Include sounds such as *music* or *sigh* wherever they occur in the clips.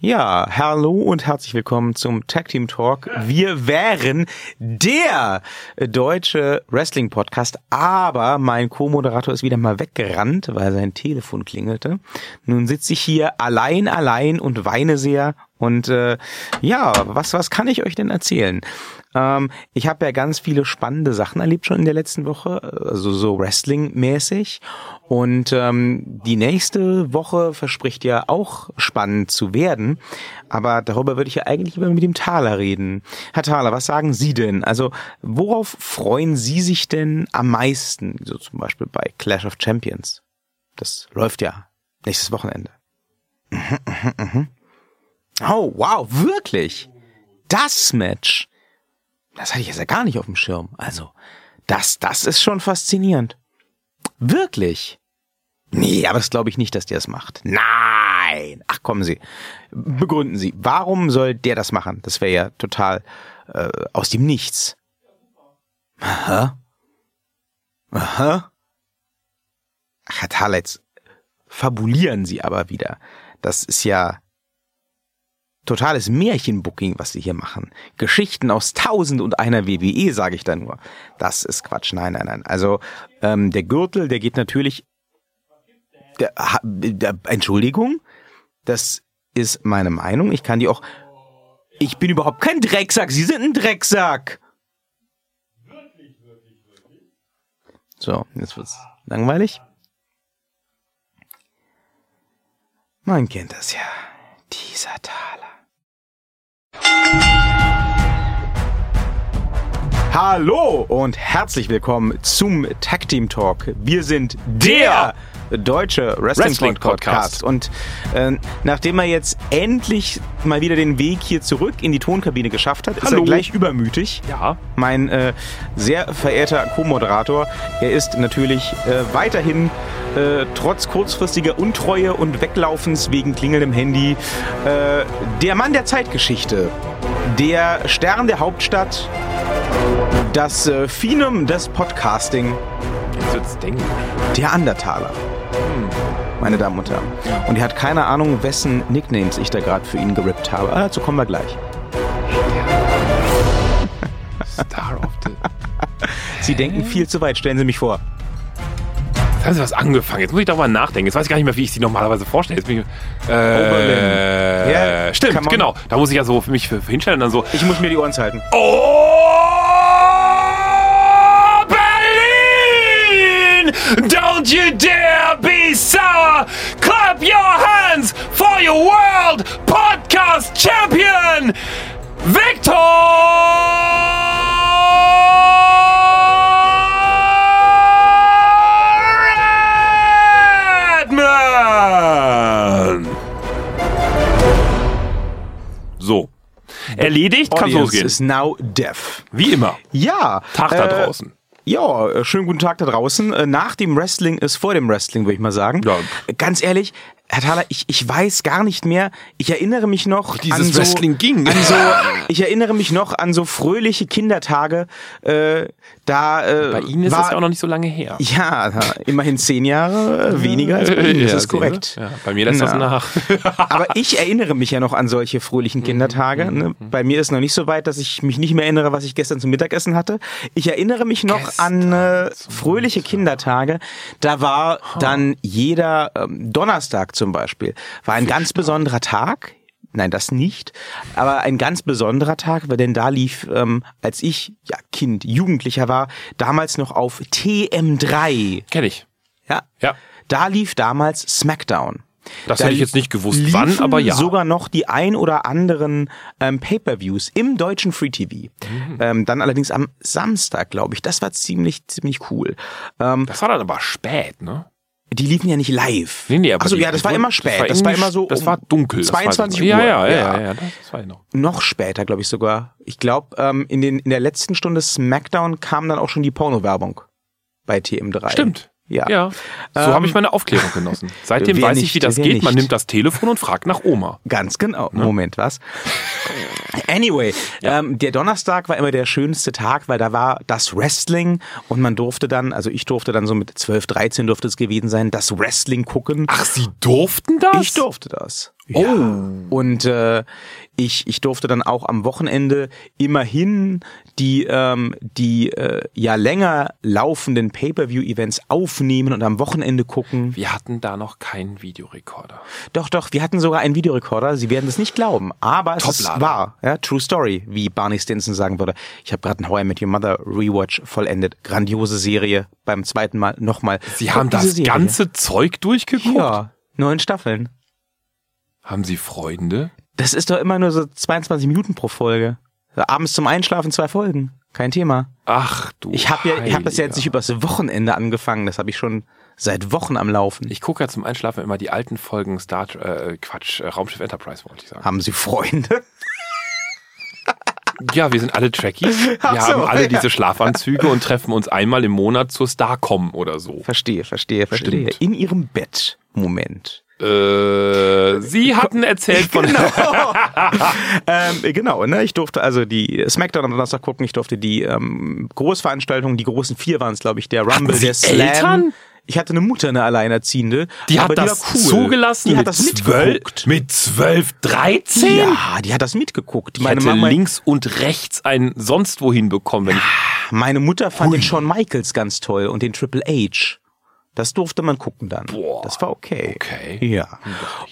Ja, hallo und herzlich willkommen zum Tag Team Talk. Wir wären der deutsche Wrestling Podcast, aber mein Co-Moderator ist wieder mal weggerannt, weil sein Telefon klingelte. Nun sitze ich hier allein, allein und weine sehr. Und äh, ja, was was kann ich euch denn erzählen? Ähm, ich habe ja ganz viele spannende Sachen erlebt schon in der letzten Woche, also so Wrestling-mäßig. Und ähm, die nächste Woche verspricht ja auch spannend zu werden. Aber darüber würde ich ja eigentlich lieber mit dem Thaler reden. Herr Thaler, was sagen Sie denn? Also worauf freuen Sie sich denn am meisten? So zum Beispiel bei Clash of Champions. Das läuft ja nächstes Wochenende. Mhm, mhm, mhm. Oh, wow, wirklich? Das Match? Das hatte ich jetzt ja gar nicht auf dem Schirm. Also, das, das ist schon faszinierend. Wirklich? Nee, aber das glaube ich nicht, dass der das macht. Nein! Ach, kommen Sie. Begründen Sie. Warum soll der das machen? Das wäre ja total äh, aus dem Nichts. Aha. Aha. Ach, Herr Thaler, jetzt fabulieren Sie aber wieder. Das ist ja totales Märchenbooking, was sie hier machen. Geschichten aus tausend und einer WWE, sage ich da nur. Das ist Quatsch. Nein, nein, nein. Also ähm, der Gürtel, der geht natürlich. Der, der, Entschuldigung, das ist meine Meinung. Ich kann die auch. Ich bin überhaupt kein Drecksack. Sie sind ein Drecksack. So, jetzt wird's langweilig. Man kennt das ja. Dieser Taler. Thank you. Hallo und herzlich willkommen zum Tag Team Talk. Wir sind der deutsche Wrestling, Wrestling Podcast. Podcast. Und äh, nachdem er jetzt endlich mal wieder den Weg hier zurück in die Tonkabine geschafft hat, Hallo. ist er gleich übermütig. Ja. Mein äh, sehr verehrter Co-Moderator, er ist natürlich äh, weiterhin äh, trotz kurzfristiger Untreue und Weglaufens wegen klingelndem Handy äh, der Mann der Zeitgeschichte, der Stern der Hauptstadt, das äh, Finum des Podcasting. Der Andertaler. Hm. Meine Damen und Herren. Und er hat keine Ahnung, wessen Nicknames ich da gerade für ihn gerippt habe. Aber dazu kommen wir gleich. Star of the... *laughs* Sie denken viel zu weit. Stellen Sie mich vor. Jetzt haben Sie was angefangen. Jetzt muss ich darüber nachdenken. Jetzt weiß ich gar nicht mehr, wie ich Sie normalerweise vorstelle. Jetzt bin ich, äh, ja, stimmt, genau. Da muss ich ja so für mich hinstellen und dann so. Ich muss mir die Ohren halten. Oh! Don't you dare be sour! Clap your hands for your world podcast champion, Victor Redman! So. Erledigt, kann losgehen. is now deaf. Wie immer. Ja. Tag da äh, draußen. Ja, äh, schönen guten Tag da draußen. Äh, nach dem Wrestling ist vor dem Wrestling, würde ich mal sagen. Ja. Ganz ehrlich, Herr Thaler, ich, ich weiß gar nicht mehr. Ich erinnere mich noch Wie dieses an so, Wrestling ging. An so, *laughs* ich erinnere mich noch an so fröhliche Kindertage. Äh, da äh, bei Ihnen ist war, das ja auch noch nicht so lange her. Ja, immerhin zehn Jahre äh, weniger als bei Ihnen. Das ja, ist korrekt. Ja, bei mir lässt das nach. *laughs* Aber ich erinnere mich ja noch an solche fröhlichen Kindertage. Mhm, ne? Mhm. Bei mir ist noch nicht so weit, dass ich mich nicht mehr erinnere, was ich gestern zum Mittagessen hatte. Ich erinnere mich noch gestern an äh, fröhliche Kindertage. Da war dann jeder ähm, Donnerstag zum Beispiel. War ein ganz besonderer Tag. Nein, das nicht. Aber ein ganz besonderer Tag, weil denn da lief, ähm, als ich ja Kind, Jugendlicher war, damals noch auf TM3. Kenn ich. Ja. Ja. Da lief damals SmackDown. Das da hätte ich jetzt nicht gewusst, wann, aber ja. sogar noch die ein oder anderen ähm, Pay-per-Views im deutschen Free TV. Mhm. Ähm, dann allerdings am Samstag, glaube ich. Das war ziemlich, ziemlich cool. Ähm, das war dann aber spät, ne? Die liefen ja nicht live. Nee, nee, aber Achso, ja, das war immer spät. Das war, das war immer so. Das war dunkel. 22 Uhr. Ja, ja, ja, ja, ja, das war ich noch. Noch später, glaube ich sogar. Ich glaube, ähm, in, den, in der letzten Stunde SmackDown kam dann auch schon die Porno-Werbung bei TM3. Stimmt. Ja. Ja. So Ähm, habe ich meine Aufklärung genossen. Seitdem weiß ich, nicht, wie das geht. Man nicht. nimmt das Telefon und fragt nach Oma. Ganz genau. Moment, was? Anyway, ähm, der Donnerstag war immer der schönste Tag, weil da war das Wrestling und man durfte dann, also ich durfte dann so mit 12, 13 durfte es gewesen sein, das Wrestling gucken. Ach, Sie durften das? Ich durfte das. Oh. Und äh, ich, ich durfte dann auch am Wochenende immerhin die, ähm, die äh, ja länger laufenden Pay-Per-View-Events aufnehmen und am Wochenende gucken. Wir hatten da noch keinen Videorekorder. Doch, doch, wir hatten sogar einen Videorekorder. Sie werden es nicht glauben, aber es ist Toplader. wahr. Ja, True Story, wie Barney Stinson sagen würde. Ich habe gerade ein How I Met Your Mother Rewatch vollendet. Grandiose Serie. Beim zweiten Mal nochmal. Sie haben das Serie. ganze Zeug durchgeguckt? Ja, neun Staffeln. Haben Sie Freunde? Das ist doch immer nur so 22 Minuten pro Folge. Abends zum Einschlafen zwei Folgen. Kein Thema. Ach du Ich habe ja, ich habe das ja jetzt nicht übers Wochenende angefangen. Das habe ich schon seit Wochen am Laufen. Ich gucke ja zum Einschlafen immer die alten Folgen Star äh, Quatsch, äh, Raumschiff Enterprise, wollte ich sagen. haben Sie Freunde? *laughs* Ja, wir sind alle Trekkies. Wir so, haben alle ja. diese Schlafanzüge und treffen uns einmal im Monat zur Starcom oder so. Verstehe, verstehe, verstehe. Stimmt. In Ihrem Bett. Moment. Äh, Sie hatten erzählt von *laughs* *laughs* ähm, genau, ne? Ich durfte also die Smackdown am Donnerstag gucken, ich durfte die ähm, Großveranstaltungen, die großen vier waren es, glaube ich, der Rumble, der Slam. Eltern? Ich hatte eine Mutter, eine Alleinerziehende. Die hat das war cool. zugelassen Die hat das mitgeguckt. mit zwölf, dreizehn? Ja, die hat das mitgeguckt. Ich Meine, hätte Mama, links und rechts ein sonst wohin bekommen, wenn ich meine Mutter fand den Shawn Michaels ganz toll und den Triple H. Das durfte man gucken dann. Boah. Das war okay. Okay. Ja.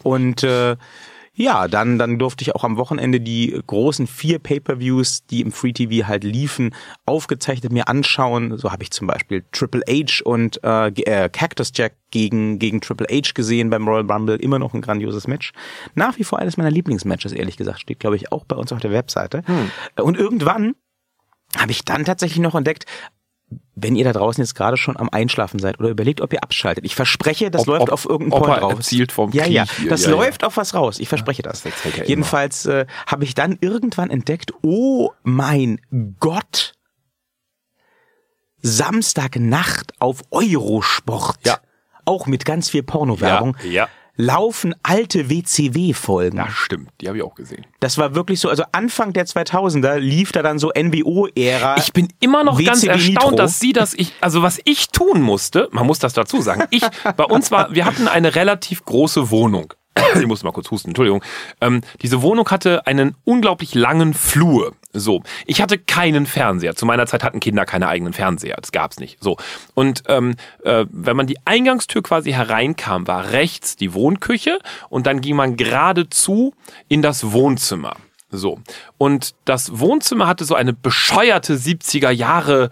Und äh, ja, dann, dann durfte ich auch am Wochenende die großen vier Pay-per-Views, die im Free TV halt liefen, aufgezeichnet mir anschauen. So habe ich zum Beispiel Triple H und äh, äh, Cactus Jack gegen, gegen Triple H gesehen beim Royal Rumble. Immer noch ein grandioses Match. Nach wie vor eines meiner Lieblingsmatches, ehrlich gesagt. Steht, glaube ich, auch bei uns auf der Webseite. Und irgendwann habe ich dann tatsächlich noch entdeckt, wenn ihr da draußen jetzt gerade schon am Einschlafen seid oder überlegt, ob ihr abschaltet. Ich verspreche, das Ob- läuft ob- auf irgendeinen Point er raus. ja, Knie ja, das ja, ja. läuft auf was raus. Ich verspreche das. das. Jedenfalls äh, habe ich dann irgendwann entdeckt, oh mein Gott, Samstagnacht auf Eurosport. Ja. Auch mit ganz viel Pornowerbung. Ja, ja. Laufen alte WCW-Folgen. Ja, stimmt. Die habe ich auch gesehen. Das war wirklich so, also Anfang der 2000er lief da dann so NWO-Ära. Ich bin immer noch ganz WCW erstaunt, Nitro. dass Sie das, ich, also was ich tun musste, man muss das dazu sagen, ich, bei uns war, wir hatten eine relativ große Wohnung. Ich musste mal kurz husten, Entschuldigung. Ähm, diese Wohnung hatte einen unglaublich langen Flur. So, ich hatte keinen Fernseher. Zu meiner Zeit hatten Kinder keine eigenen Fernseher. Das gab's nicht. So und ähm, äh, wenn man die Eingangstür quasi hereinkam, war rechts die Wohnküche und dann ging man geradezu in das Wohnzimmer. So. Und das Wohnzimmer hatte so eine bescheuerte 70er Jahre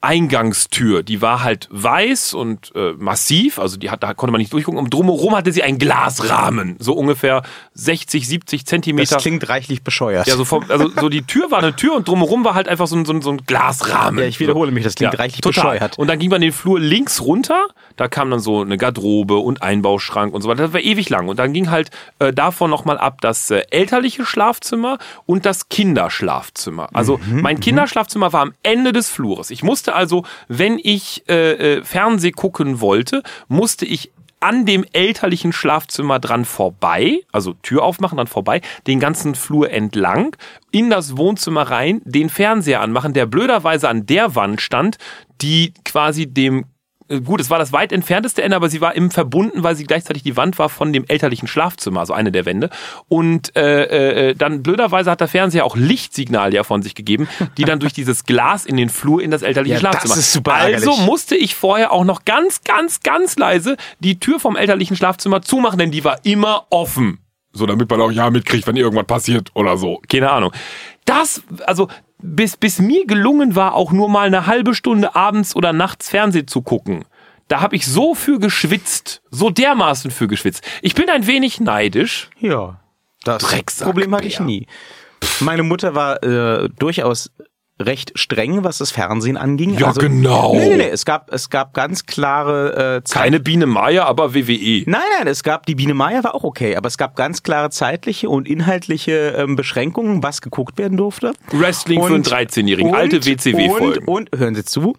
Eingangstür. Die war halt weiß und äh, massiv, also die hat, da konnte man nicht durchgucken. Und drumherum hatte sie einen Glasrahmen, so ungefähr 60, 70 das Zentimeter. klingt reichlich bescheuert. Ja, so, vom, also so die Tür war eine Tür und drumherum war halt einfach so ein, so ein, so ein Glasrahmen. Ja, ich wiederhole mich, das klingt reichlich total. bescheuert. Und dann ging man den Flur links runter, da kam dann so eine Garderobe und Einbauschrank und so weiter. Das war ewig lang. Und dann ging halt äh, davon nochmal ab das äh, elterliche Schlafzimmer und das Kinderschlafzimmer. Also Mhm, mein Kinderschlafzimmer war am Ende des Flures. Ich musste also, wenn ich äh, äh, Fernseh gucken wollte, musste ich an dem elterlichen Schlafzimmer dran vorbei, also Tür aufmachen, dann vorbei, den ganzen Flur entlang, in das Wohnzimmer rein, den Fernseher anmachen, der blöderweise an der Wand stand, die quasi dem Gut, es war das weit entfernteste Ende, aber sie war im verbunden, weil sie gleichzeitig die Wand war von dem elterlichen Schlafzimmer, also eine der Wände. Und äh, äh, dann blöderweise hat der Fernseher auch Lichtsignale ja von sich gegeben, die dann durch dieses Glas in den Flur in das elterliche Ja, das Schlafzimmer. ist super also ärgerlich. musste ich vorher auch noch ganz, ganz, ganz leise die Tür vom elterlichen Schlafzimmer zumachen, denn die war immer offen. So, damit man auch ja mitkriegt, wenn irgendwas passiert oder so. Keine Ahnung. Das, also, bis, bis mir gelungen war, auch nur mal eine halbe Stunde abends oder nachts Fernsehen zu gucken. Da habe ich so für geschwitzt, so dermaßen für geschwitzt. Ich bin ein wenig neidisch. Ja, das Drecksack, Problem hatte ich nie. Meine Mutter war äh, durchaus recht streng, was das Fernsehen anging. Ja, genau. Nee, nee, nee, es gab, es gab ganz klare äh, Zeit- Keine Biene Meier, aber. WWE. Nein, nein, es gab, die Biene Meier war auch okay, aber es gab ganz klare zeitliche und inhaltliche ähm, Beschränkungen, was geguckt werden durfte. Wrestling für einen 13-Jährigen, alte WCW-Folgen. Und, und, hören Sie zu.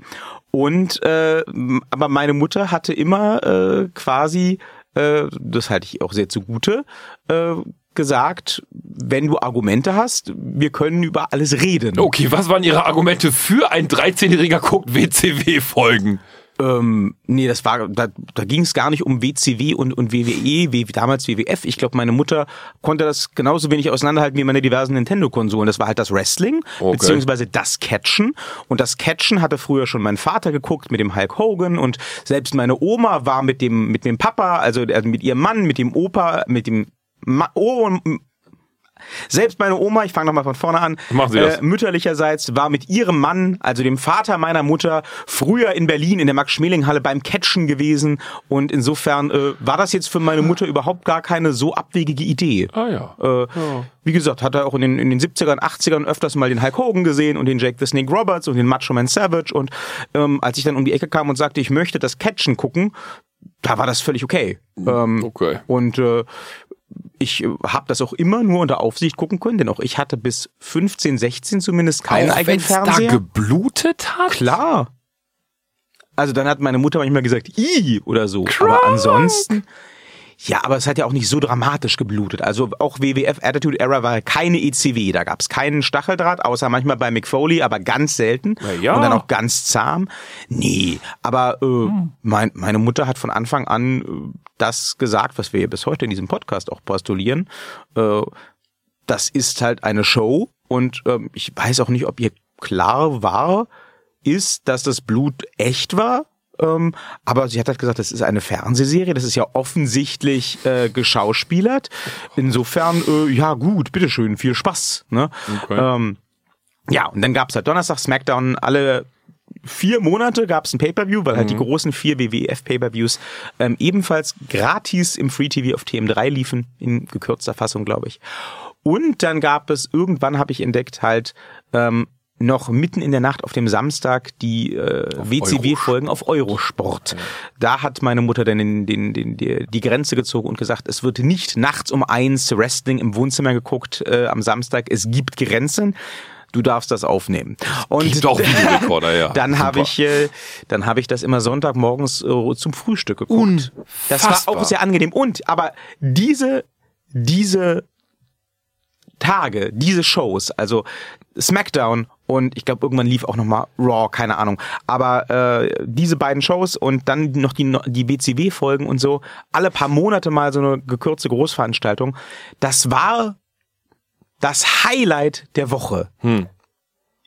Und äh, aber meine Mutter hatte immer äh, quasi, äh, das halte ich auch sehr zugute, äh, gesagt, wenn du Argumente hast, wir können über alles reden. Okay, was waren Ihre Argumente für ein 13-Jähriger guckt WCW-Folgen? Ähm, nee, das war, da, da ging es gar nicht um WCW und, und WWE, wie damals WWF. Ich glaube, meine Mutter konnte das genauso wenig auseinanderhalten wie meine diversen Nintendo-Konsolen. Das war halt das Wrestling, Okay. beziehungsweise das Catchen. Und das Catchen hatte früher schon mein Vater geguckt mit dem Hulk Hogan und selbst meine Oma war mit dem, mit dem Papa, also äh, mit ihrem Mann, mit dem Opa, mit dem oh, selbst meine Oma, ich fange nochmal von vorne an, äh, mütterlicherseits war mit ihrem Mann, also dem Vater meiner Mutter, früher in Berlin in der Max-Schmeling-Halle beim Catchen gewesen. Und insofern äh, war das jetzt für meine Mutter überhaupt gar keine so abwegige Idee. Ah ja. Äh, Wie gesagt, hat er auch in den, in den 70ern, 80ern öfters mal den Hulk Hogan gesehen und den Jake the Snake Roberts und den Macho Man Savage. Und ähm, als ich dann um die Ecke kam und sagte, ich möchte das Catchen gucken, da war das völlig okay. Ähm, Okay. und äh, ich habe das auch immer nur unter Aufsicht gucken können, denn auch ich hatte bis 15, 16 zumindest keinen Auch eigenen wenn's da Fernseher. geblutet hat? Klar. Also dann hat meine Mutter manchmal gesagt, i oder so. Aber ansonsten, ja, aber es hat ja auch nicht so dramatisch geblutet. Also auch WWF Attitude Era war keine ECW. Da gab es keinen Stacheldraht, außer manchmal bei Mick Foley, aber ganz selten. Ja. Und dann auch ganz zahm. Nee, aber äh, mein, meine Mutter hat von Anfang an äh, das gesagt, was wir hier bis heute in diesem Podcast auch postulieren. Äh, das ist halt eine Show und ähm, ich weiß auch nicht, ob ihr klar war, ist, dass das Blut echt war. Ähm, aber sie hat halt gesagt, das ist eine Fernsehserie, das ist ja offensichtlich äh, geschauspielert. Insofern, äh, ja gut, bitteschön, viel Spaß. Ne? Okay. Ähm, ja, und dann gab's halt Donnerstag SmackDown alle vier Monate gab's ein Pay-Per-View, weil halt die großen vier WWF Pay-Per-Views ähm, ebenfalls gratis im Free TV auf TM3 liefen, in gekürzter Fassung, glaube ich. Und dann gab es, irgendwann habe ich entdeckt, halt ähm, noch mitten in der Nacht auf dem Samstag die äh, WCW-Folgen auf Eurosport. Da hat meine Mutter dann den, den, den, die, die Grenze gezogen und gesagt, es wird nicht nachts um eins Wrestling im Wohnzimmer geguckt äh, am Samstag. Es gibt Grenzen. Du darfst das aufnehmen. Und Gibt auch *laughs* Videorekorder, ja. dann habe ich, äh, dann habe ich das immer Sonntagmorgens äh, zum Frühstück geguckt. Das war auch sehr angenehm. Und aber diese, diese Tage, diese Shows, also SmackDown und ich glaube irgendwann lief auch noch mal Raw, keine Ahnung. Aber äh, diese beiden Shows und dann noch die die BCW Folgen und so, alle paar Monate mal so eine gekürzte Großveranstaltung. Das war das Highlight der Woche.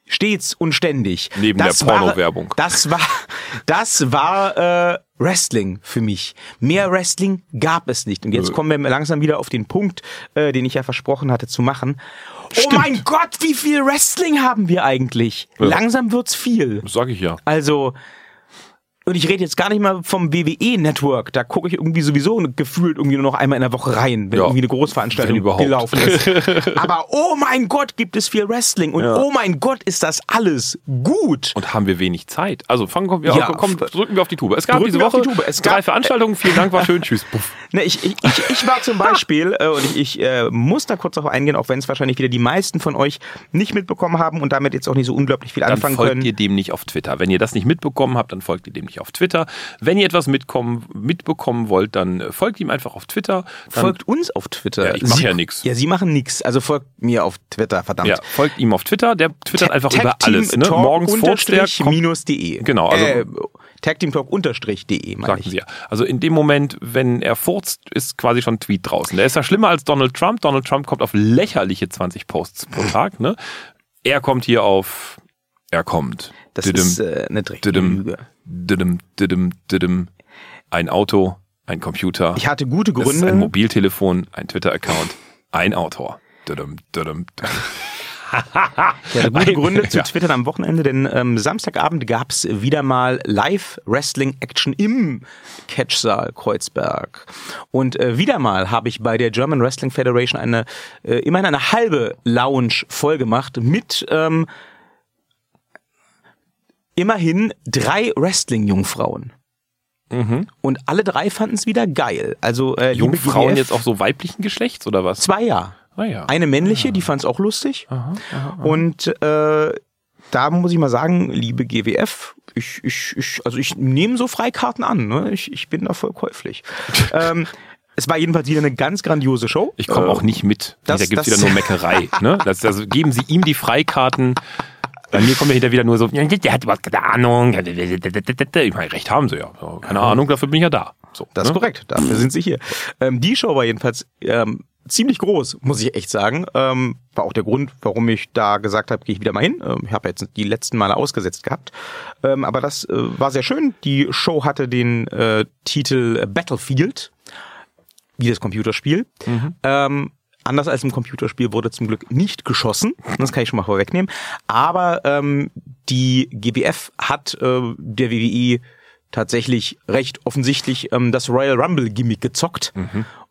Stets und ständig. Neben das der Porno-Werbung. Das war, das war äh, Wrestling für mich. Mehr Wrestling gab es nicht. Und jetzt kommen wir langsam wieder auf den Punkt, äh, den ich ja versprochen hatte zu machen. Oh mein Gott, wie viel Wrestling haben wir eigentlich? Langsam wird's viel. Das sag ich ja. Also, und ich rede jetzt gar nicht mal vom WWE-Network. Da gucke ich irgendwie sowieso gefühlt irgendwie nur noch einmal in der Woche rein, wenn Ja, irgendwie eine Großveranstaltung gelaufen ist. *laughs* Aber oh mein Gott, gibt es viel Wrestling. Und oh mein Gott, ist das alles gut. Und haben wir wenig Zeit. Also fangen wir, Ja. komm, drücken wir auf die Tube. Es gab Drücken diese Woche. Es drei gab- Veranstaltungen. Vielen Dank, war schön. *laughs* Tschüss. Puff. Ne, ich, ich, ich, ich war zum *laughs* Beispiel, äh, und ich, ich äh, muss da kurz darauf eingehen, auch wenn es wahrscheinlich wieder die meisten von euch nicht mitbekommen haben und damit jetzt auch nicht so unglaublich viel Dann anfangen folgt können. ihr dem nicht auf Twitter. Wenn ihr das nicht mitbekommen habt, dann folgt ihr dem nicht auf Twitter. Wenn ihr etwas mitkommen, mitbekommen wollt, dann äh, folgt ihm einfach auf Twitter. Folgt uns auf Twitter. Ja, ich mach Sie- ja nix. Ja, Sie machen nix. Also folgt mir auf Twitter, verdammt. ja, folgt ihm auf Twitter. Der twittert einfach über alles. Ne? Morgens furzt der, unterstrich kommt, minus de. Genau, also- äh, Tagteamtalk unterstrich de, meine sagten ich. sie ja. Also in dem Moment, wenn er furzt, ist quasi schon ein Tweet draußen. Der ist ja schlimmer als Donald Trump. Donald Trump kommt auf lächerliche 20 Posts pro *laughs* Tag. Ne? Er kommt hier auf, er kommt. Das Düdüm, ist äh, eine dreckige Lüge. Ein Auto, ein Computer. Ich hatte gute ist ein Gründe. Mobiltelefon, ein Twitter-Account, ein Autor. Ich hatte gute Gründe *laughs* zu twittern am Wochenende, denn ähm, Samstagabend gab's wieder mal Live-Wrestling-Action im Catchsaal Kreuzberg. Und äh, wieder mal habe ich bei der German Wrestling Federation eine äh, immerhin eine halbe Lounge voll gemacht mit ähm, immerhin drei Wrestling-Jungfrauen. Und alle drei fanden es wieder geil. Also äh, Jungfrauen jetzt auch so weiblichen Geschlechts oder was? zwei ja. Ah ja. Eine männliche, die fand es auch lustig. Und äh, da muss ich mal sagen, liebe GWF, ich, ich, ich also ich nehme so Freikarten an, ne? ich, ich bin da voll käuflich. *laughs* ähm, es war jedenfalls wieder eine ganz grandiose Show. Ich komme äh, auch nicht mit. das- da gibt's das- wieder nur Meckerei. *laughs* ne? das, also geben Sie ihm die Freikarten. Bei mir kommt ja hinterher wieder nur so, der hat überhaupt keine Ahnung. Ich meine, recht haben sie ja. Keine Ahnung, dafür bin ich ja da. So, Das ist ne? korrekt, dafür sind sie hier. Ähm, die Show war jedenfalls ähm, ziemlich groß, muss ich echt sagen. Ähm, war auch der Grund, warum ich da gesagt habe, gehe ich wieder mal hin. Ähm, ich habe jetzt die letzten Male ausgesetzt gehabt. Ähm, aber das äh, war sehr schön. Die Show hatte den äh, Titel Battlefield, wie das Computerspiel. Ähm, anders als im Computerspiel wurde zum Glück nicht geschossen. Das kann ich schon mal vorwegnehmen. Aber ähm, die GBF hat äh, der WWE tatsächlich recht offensichtlich ähm, das Royal Rumble Gimmick gezockt.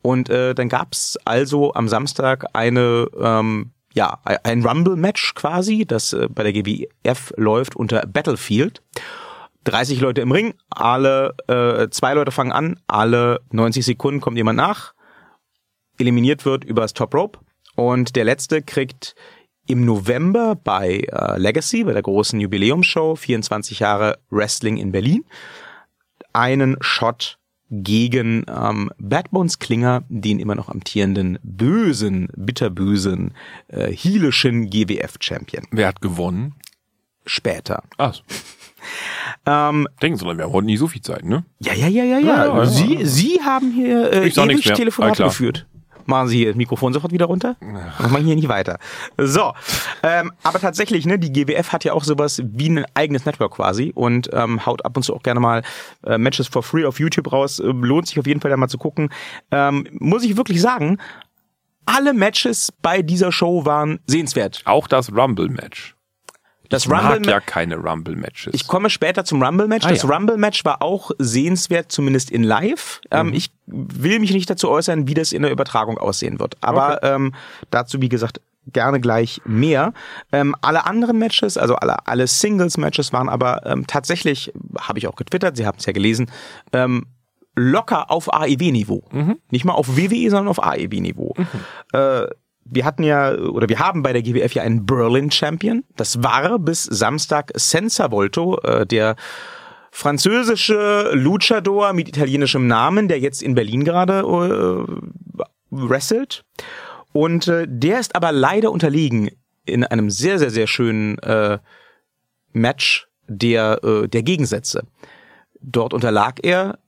Und äh, dann gab's also am Samstag eine ähm, ja ein Rumble Match quasi, das äh, bei der GBF läuft unter Battlefield. 30 Leute im Ring, alle äh, zwei Leute fangen an, alle 90 Sekunden kommt jemand nach, eliminiert wird übers Top Rope und der letzte kriegt im November bei äh, Legacy, bei der großen Jubiläumsshow, 24 Jahre Wrestling in Berlin, einen Shot gegen ähm, Bad Bones Klinger, den immer noch amtierenden bösen, bitterbösen, äh, hielischen GWF-Champion. Wer hat gewonnen? Später. Ah, *laughs* Ähm, denken Sie mal, wir haben heute nicht so viel Zeit, ne? Ja, ja, ja, ja, ja. Ja, ja, Sie, ja. Sie haben hier äh, ewig. Telefonat geführt. Machen Sie hier das Mikrofon sofort wieder runter. Das machen wir hier nicht weiter. So, ähm, aber tatsächlich, ne, die GWF hat ja auch sowas wie ein eigenes Network quasi und ähm, haut ab und zu auch gerne mal äh, Matches for free auf YouTube raus. Äh, lohnt sich auf jeden Fall da mal zu gucken. Ähm, muss ich wirklich sagen, alle Matches bei dieser Show waren sehenswert. Auch das Rumble-Match. Das Ich mag Rumble ja keine Rumble-Matches. Ich komme später zum Rumble-Match. Ah, das ja. Rumble-Match war auch sehenswert, zumindest in Live. Ähm, Mhm. ich will mich nicht dazu äußern, wie das in der Übertragung aussehen wird. Aber ähm, dazu, wie gesagt, gerne gleich mehr. Ähm, alle anderen Matches, also alle, alle Singles-Matches waren aber ähm, tatsächlich, habe ich auch getwittert, Sie haben es ja gelesen, ähm, locker auf AEW-Niveau. Mhm. Nicht mal auf WWE, sondern auf AEW-Niveau. Äh, wir hatten ja, oder wir haben bei der GWF ja einen Berlin-Champion. Das war bis Samstag Senza Volto, äh, der französische Luchador mit italienischem Namen, der jetzt in Berlin gerade äh, wrestelt. Und äh, der ist aber leider unterlegen in einem sehr, sehr, sehr schönen äh, Match der, äh, der Gegensätze. Dort unterlag er,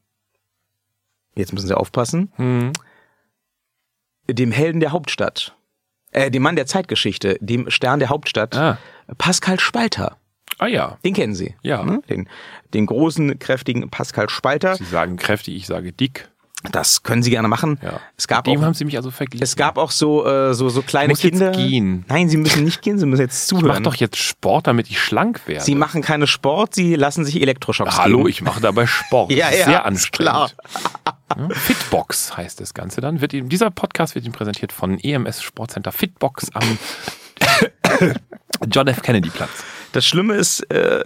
jetzt müssen Sie aufpassen, Hm. dem Helden der Hauptstadt, äh, dem Mann der Zeitgeschichte, dem Stern der Hauptstadt, Ah. Pascal Spalter. Ah ja. Den kennen Sie. Ja. Ne? Den, den großen, kräftigen Pascal Spalter. Sie sagen kräftig, ich sage dick. Das können Sie gerne machen. Ja. Es gab Dem auch, haben Sie mich also verglichen. es gab auch so, äh, so, so kleine muss jetzt Kinder. gehen. Nein, Sie müssen nicht gehen, Sie müssen jetzt *laughs* ich zuhören. mache doch jetzt Sport, damit ich schlank werde. Sie machen keine Sport, Sie lassen sich Elektroschocks Hallo, geben. ich mache dabei Sport. *laughs* Ja, ja, Sehr anstrengend. klar. *laughs* Fitbox heißt das Ganze dann. Wird Ihnen, dieser Podcast wird Ihnen präsentiert von EMS Sportcenter Fitbox am John F. Kennedy Platz. Das Schlimme ist, äh,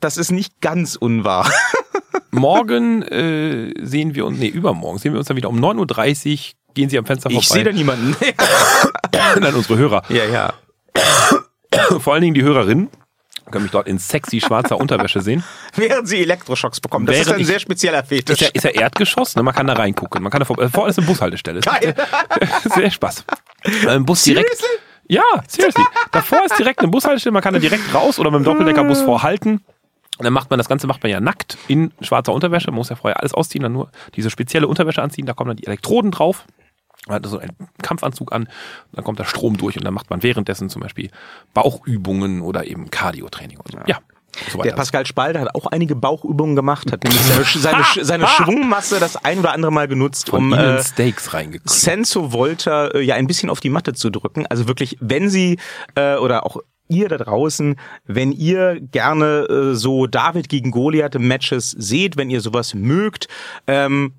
das ist nicht ganz unwahr. *laughs* Morgen äh, sehen wir uns, nee, übermorgen sehen wir uns dann wieder um 9.30 Uhr. Gehen Sie am Fenster Ich sehe da vorbei. niemanden. *laughs* dann unsere Hörer. ja, ja. Vor allen Dingen die Hörerinnen können mich dort in sexy schwarzer Unterwäsche sehen. *laughs* Während Sie Elektroschocks bekommen. Das ist Während ein ich- sehr spezieller Fetisch. Ist ja, ist ja Erdgeschoss, ne? man kann da reingucken. Man kann da vor, äh, vorne ist eine Bushaltestelle. Geil. *laughs* Sehr Spaß. Ein Bus direkt. Seriously? Ja, seriously. Davor ist direkt eine Bushaltestelle, man kann da direkt raus oder mit dem Doppeldeckerbus vorhalten. Und dann macht man das Ganze macht man ja nackt in schwarzer Unterwäsche. Man muss ja vorher alles ausziehen, dann nur diese spezielle Unterwäsche anziehen. Da kommen dann die Elektroden drauf. Man hat so einen Kampfanzug an, dann kommt der Strom durch und dann macht man währenddessen zum Beispiel Bauchübungen oder eben Cardio-Training und so. Ja. so Der. Pascal Spalter hat auch einige Bauchübungen gemacht, hat nämlich seine, *laughs* seine, seine Schwungmasse das ein oder andere Mal genutzt, Von um äh, Steaks. Senso Volta äh, ja ein bisschen auf die Matte zu drücken. Also wirklich, wenn Sie äh, oder auch ihr da draußen, wenn ihr gerne äh, so David gegen Goliath Matches seht, wenn ihr sowas mögt, ähm,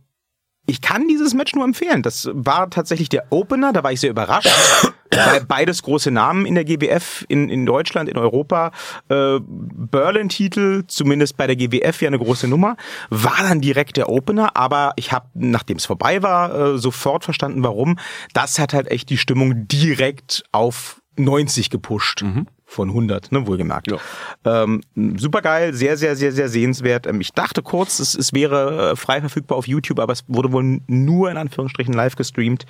ich kann dieses Match nur empfehlen. Das war tatsächlich der Opener, da war ich sehr überrascht. *coughs* Weil beides große Namen in der GWF in, in Deutschland, in Europa. Äh, Berlin-Titel, zumindest bei der GWF ja eine große Nummer, war dann direkt der Opener, aber ich habe, nachdem es vorbei war, äh, sofort verstanden, warum. Das hat halt echt die Stimmung direkt auf 90 gepusht. Von 100, ne, wohlgemerkt. Ja. Ähm, super geil, sehr, sehr, sehr, sehr sehenswert. Ähm, ich dachte kurz, es, es wäre äh, frei verfügbar auf YouTube, aber es wurde wohl nur in Anführungsstrichen live gestreamt.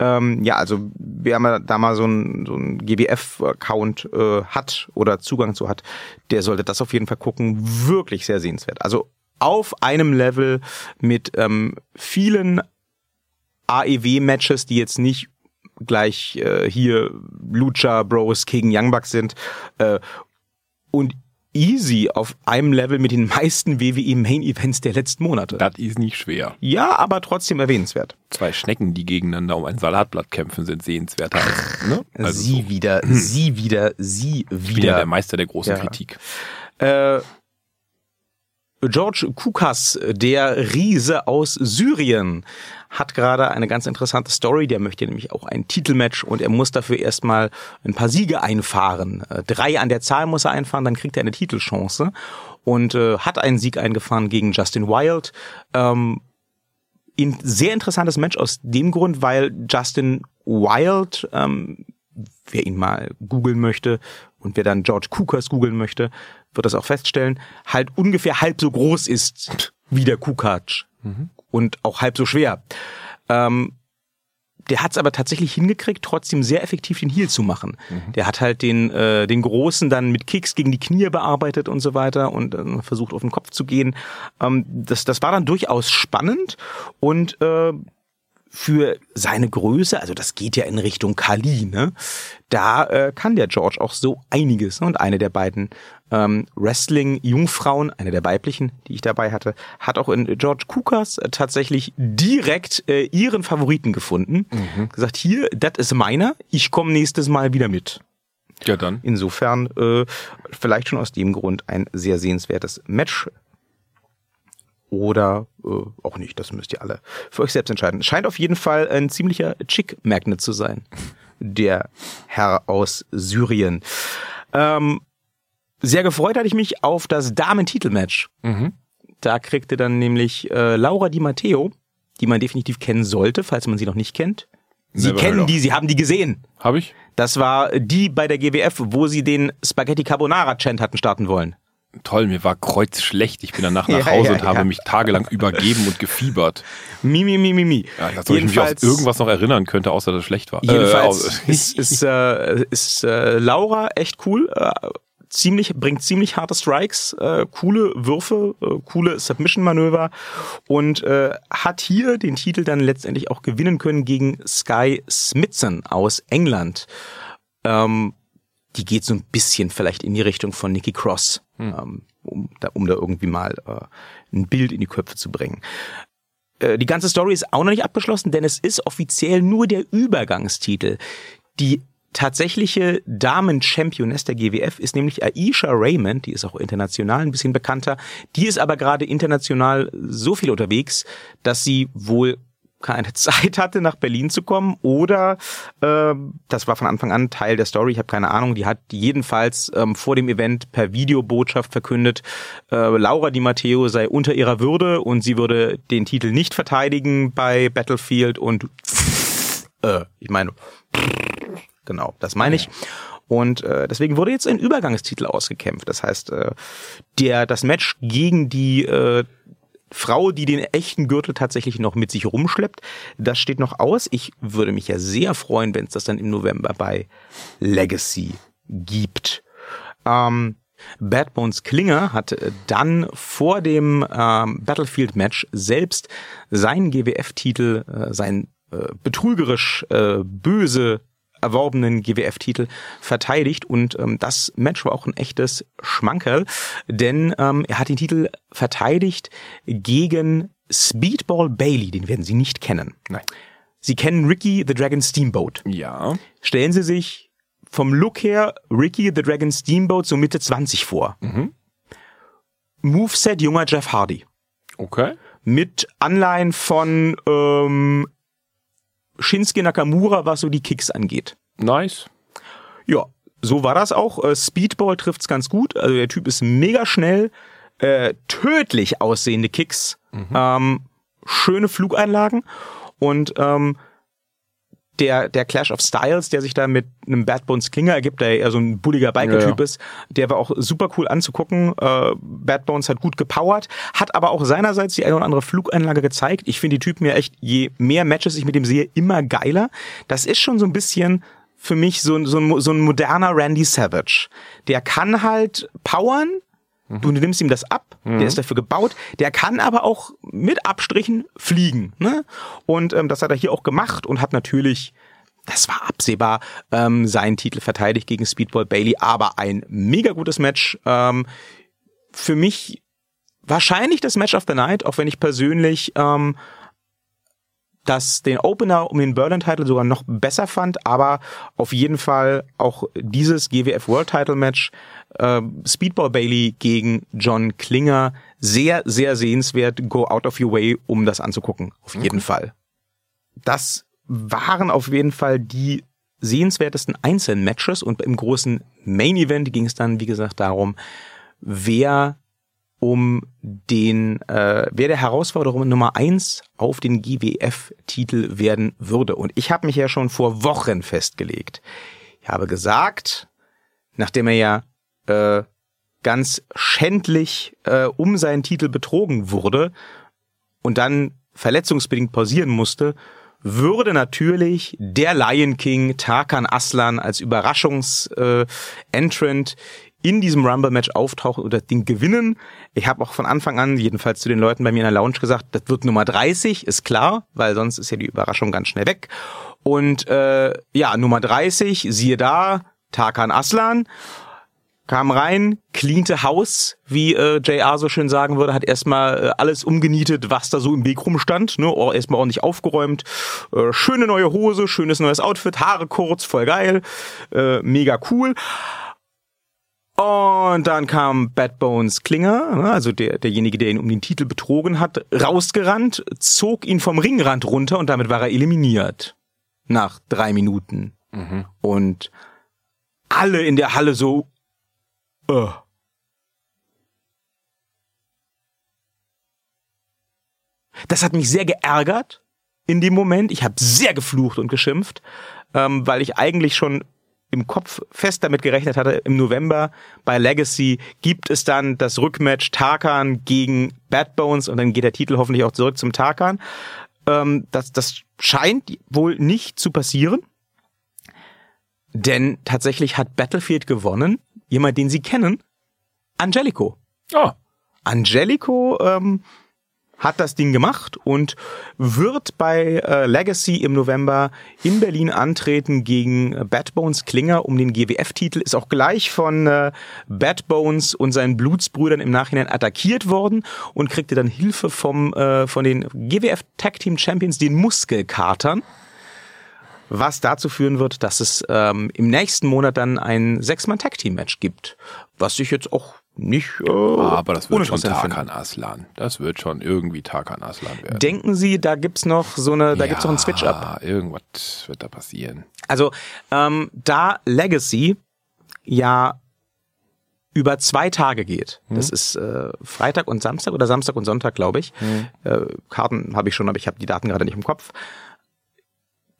Ähm, ja, also wer da mal so ein, so ein GWF-Account äh, hat oder Zugang zu hat, der sollte das auf jeden Fall gucken. Wirklich sehr sehenswert. Also auf einem Level mit ähm, vielen AEW-Matches, die jetzt nicht gleich äh, hier Lucha Bros gegen Young Bucks sind äh, und easy auf einem Level mit den meisten WWE Main Events der letzten Monate. Das ist nicht schwer. Ja, aber trotzdem erwähnenswert. Zwei Schnecken, die gegeneinander um ein Salatblatt kämpfen, sind sehenswerter als, ne? *laughs* Also sie so. wieder, sie wieder, sie wieder. Ich bin ja der Meister der großen ja. Kritik. Äh, George Kukas, der Riese aus Syrien, hat gerade eine ganz interessante Story. Der möchte nämlich auch ein Titelmatch und er muss dafür erstmal ein paar Siege einfahren. Äh, drei an der Zahl muss er einfahren, dann kriegt er eine Titelchance und äh, hat einen Sieg eingefahren gegen Justin Wild. Ähm, ein sehr interessantes Match aus dem Grund, weil Justin Wild, ähm, wer ihn mal googeln möchte und wer dann George Kukas googeln möchte, wird das auch feststellen, halt ungefähr halb so groß ist wie der Kukac. Mhm. Und auch halb so schwer. Ähm, der hat es aber tatsächlich hingekriegt, trotzdem sehr effektiv den Heal zu machen. Mhm. Der hat halt den, äh, den Großen dann mit Kicks gegen die Knie bearbeitet und so weiter und äh, versucht auf den Kopf zu gehen. Ähm, das, das war dann durchaus spannend und äh, für seine Größe, also das geht ja in Richtung Kali, ne? Da äh, kann der George auch so einiges. Ne? Und eine der beiden ähm, Wrestling-Jungfrauen, eine der weiblichen, die ich dabei hatte, hat auch in George Kukas äh, tatsächlich direkt äh, ihren Favoriten gefunden. Mhm. Gesagt, hier, das ist meiner, ich komme nächstes Mal wieder mit. Ja, dann. Insofern äh, vielleicht schon aus dem Grund ein sehr sehenswertes Match. Oder äh, auch nicht, das müsst ihr alle für euch selbst entscheiden. Scheint auf jeden Fall ein ziemlicher Chick-Magnet zu sein. Der Herr aus Syrien. Ähm, sehr gefreut hatte ich mich auf das Damen-Titelmatch. Mhm. Da kriegte dann nämlich äh, Laura Di Matteo, die man definitiv kennen sollte, falls man sie noch nicht kennt. Sie Never kennen die, Sie haben die gesehen. Habe ich? Das war die bei der GWF, wo Sie den Spaghetti Carbonara Chant hatten starten wollen. Toll, mir war kreuzschlecht. Ich bin danach *laughs* nach Hause ja, ja, und habe mich tagelang übergeben und gefiebert. Mi, mi, mi, mi, mi. Ja, dass ich mich auf irgendwas noch erinnern könnte, außer dass es schlecht war. Jedenfalls äh, ist, ist, *laughs* äh, ist äh, Laura echt cool. Äh, ziemlich, bringt ziemlich harte Strikes, äh, coole Würfe, äh, coole Submission-Manöver und äh, hat hier den Titel dann letztendlich auch gewinnen können gegen Sky Smithson aus England. Ähm, die geht so ein bisschen vielleicht in die Richtung von Nikki Cross, hm. ähm, um, da, um da irgendwie mal äh, ein Bild in die Köpfe zu bringen. Äh, die ganze Story ist auch noch nicht abgeschlossen, denn es ist offiziell nur der Übergangstitel. Die tatsächliche Damen-Championess der GWF ist nämlich Aisha Raymond, die ist auch international ein bisschen bekannter. Die ist aber gerade international so viel unterwegs, dass sie wohl keine *laughs* Zeit hatte, nach Berlin zu kommen oder äh, das war von Anfang an Teil der Story, ich habe keine Ahnung, die hat jedenfalls ähm, vor dem Event per Videobotschaft verkündet, äh, Laura Di Matteo sei unter ihrer Würde und sie würde den Titel nicht verteidigen bei Battlefield und *laughs* äh, ich meine *laughs* Genau, das meine ich. Und äh, deswegen wurde jetzt ein Übergangstitel ausgekämpft. Das heißt, äh, der das Match gegen die äh, Frau, die den echten Gürtel tatsächlich noch mit sich rumschleppt, das steht noch aus. Ich würde mich ja sehr freuen, wenn es das dann im November bei Legacy gibt. Ähm, Bad Bones Klinger hat dann vor dem ähm, Battlefield-Match selbst seinen GWF-Titel, äh, sein äh, betrügerisch äh, böse erworbenen GWF-Titel verteidigt und ähm, das Match war auch ein echtes Schmankerl, denn ähm, er hat den Titel verteidigt gegen Speedball Bailey, den werden Sie nicht kennen. Nein. Sie kennen Ricky the Dragon Steamboat. Ja. Stellen Sie sich vom Look her Ricky the Dragon Steamboat so Mitte 20 vor. Mhm. Moveset junger Jeff Hardy. Okay. Mit Anleihen von ähm, Shinsuke Nakamura, was so die Kicks angeht. Nice. Ja, so war das auch. Äh, Speedball trifft's ganz gut. Also der Typ ist mega schnell, äh, tödlich aussehende Kicks, mhm. ähm, schöne Flugeinlagen und ähm, der, der Clash of Styles, der sich da mit einem Bad Bones Klinger ergibt, der eher so ein bulliger Biker-Typ Ja, ja. ist, der war auch super cool anzugucken. Äh, Bad Bones hat gut gepowert, hat aber auch seinerseits die eine oder andere Flugeinlage gezeigt. Ich finde die Typen ja echt, je mehr Matches ich mit dem sehe, immer geiler. Das ist schon so ein bisschen für mich so, ein- so, ein, so ein moderner Randy Savage. Der kann halt powern, Du nimmst ihm das ab, der ist dafür gebaut, der kann aber auch mit Abstrichen fliegen. Ne? Und ähm, das hat er hier auch gemacht und hat natürlich, das war absehbar, ähm, seinen Titel verteidigt gegen Speedball Bailey, aber ein mega gutes Match. Ähm, für mich wahrscheinlich das Match of the Night, auch wenn ich persönlich ähm, das den Opener um den Berlin Title sogar noch besser fand, aber auf jeden Fall auch dieses GWF World Title Match äh, Speedball Bailey gegen John Klinger sehr sehr sehenswert. Go out of your way, um das anzugucken. Auf jeden Fall. Das waren auf jeden Fall die sehenswertesten einzelnen Matches und im großen Main Event ging es dann wie gesagt darum, wer um den, äh, wer der Herausforderer Nummer eins auf den GWF-Titel werden würde. Und ich habe mich ja schon vor Wochen festgelegt. Ich habe gesagt, nachdem er ja äh, ganz schändlich äh, um seinen Titel betrogen wurde und dann verletzungsbedingt pausieren musste, würde natürlich der Lion King Tarkan Aslan als Überraschungs-Entrant äh, in diesem Rumble-Match auftauchen oder das Ding gewinnen. Ich habe auch von Anfang an, jedenfalls zu den Leuten bei mir in der Lounge gesagt, das wird Nummer 30, ist klar, weil sonst ist ja die Überraschung ganz schnell weg. Und äh, ja, Nummer 30, siehe da, Tarkan Aslan kam rein, cleante Haus, wie äh, JR so schön sagen würde, hat erstmal äh, alles umgenietet, was da so im Weg rumstand, ne, oh, erstmal ordentlich aufgeräumt, äh, schöne neue Hose, schönes neues Outfit, Haare kurz, voll geil, äh, mega cool. Und dann kam Bad Bones Klinger, ne, also der, derjenige, der ihn um den Titel betrogen hat, rausgerannt, zog ihn vom Ringrand runter und damit war er eliminiert. Nach drei Minuten. Und alle in der Halle so, äh. Das hat mich sehr geärgert in dem Moment. Ich habe sehr geflucht und geschimpft, ähm, weil ich eigentlich schon im Kopf fest damit gerechnet hatte, im November bei Legacy gibt es dann das Rückmatch Tarkan gegen Bad Bones und dann geht der Titel hoffentlich auch zurück zum Tarkan. Ähm, das, das scheint wohl nicht zu passieren, denn tatsächlich hat Battlefield gewonnen, jemand, den Sie kennen, Angelico. Oh, Angelico ähm, hat das Ding gemacht und wird bei äh, Legacy im November in Berlin antreten gegen äh, Bad Bones Klinger um den GWF-Titel. Ist auch gleich von äh, Bad Bones und seinen Blutsbrüdern im Nachhinein attackiert worden und kriegte dann Hilfe vom äh, von den GWF Tag Team Champions, den Muskelkatern. Was dazu führen wird, dass es ähm, im nächsten Monat dann ein Sechs-Mann-Tag-Team-Match gibt. Was ich jetzt auch nicht äh, aber das wird schon. Tarkan Aslan. Das wird schon irgendwie Tarkan Aslan werden. Denken Sie, da gibt's noch so eine, da gibt's noch einen Switch-Up? Ja, irgendwas wird da passieren. Also, ähm, da Legacy ja über zwei Tage geht. Das ist äh, Freitag und Samstag oder Samstag und Sonntag, glaube ich. Äh, Karten habe ich schon, aber ich habe die Daten gerade nicht im Kopf.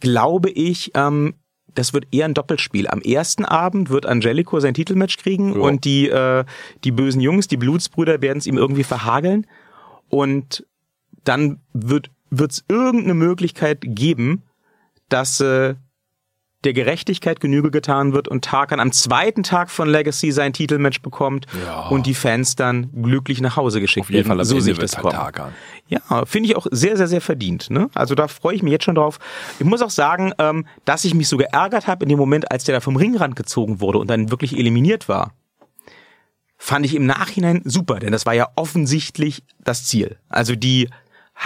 Glaube ich, ähm, das wird eher ein Doppelspiel. Am ersten Abend wird Angelico sein Titelmatch kriegen Ja. und die, äh, die bösen Jungs, die Blutsbrüder, werden es ihm irgendwie verhageln. Und dann wird es irgendeine Möglichkeit geben, dass äh, der Gerechtigkeit Genüge getan wird und Tarkan am zweiten Tag von Legacy sein Titelmatch bekommt Ja. und die Fans dann glücklich nach Hause geschickt Auf jeden werden. Fall so Ende sehe ich wird das halt kommen. Tarkan. Ja, finde ich auch sehr, sehr, sehr verdient. Ne? Also da freue ich mich jetzt schon drauf. Ich muss auch sagen, ähm, dass ich mich so geärgert habe in dem Moment, als der da vom Ringrand gezogen wurde und dann wirklich eliminiert war. Fand ich im Nachhinein super, denn das war ja offensichtlich das Ziel. Also die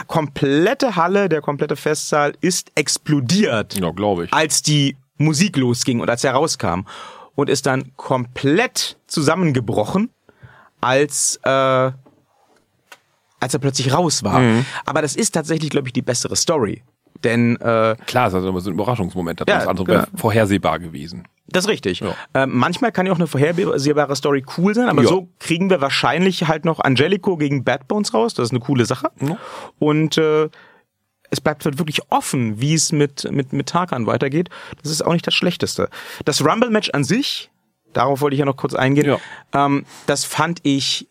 komplette Halle, der komplette Festsaal ist explodiert Ja, glaube ich. als die Musik losging und als er rauskam und ist dann komplett zusammengebrochen, als äh, als er plötzlich raus war. Aber das ist tatsächlich, glaube ich, die bessere Story, denn äh, Klar, es ist also ein Überraschungsmoment. Das Ja, das andere genau. vorhersehbar gewesen. das ist richtig. Ja. Ähm, manchmal kann ja auch eine vorhersehbare Story cool sein, aber Ja. so kriegen wir wahrscheinlich halt noch Angelico gegen Bad Bones raus. Das ist eine coole Sache. Ja. Und äh, es bleibt halt wirklich offen, wie es mit, mit, mit Tarkan weitergeht. Das ist auch nicht das Schlechteste. Das Rumble-Match an sich, darauf wollte ich ja noch kurz eingehen, Ja. ähm, das fand ich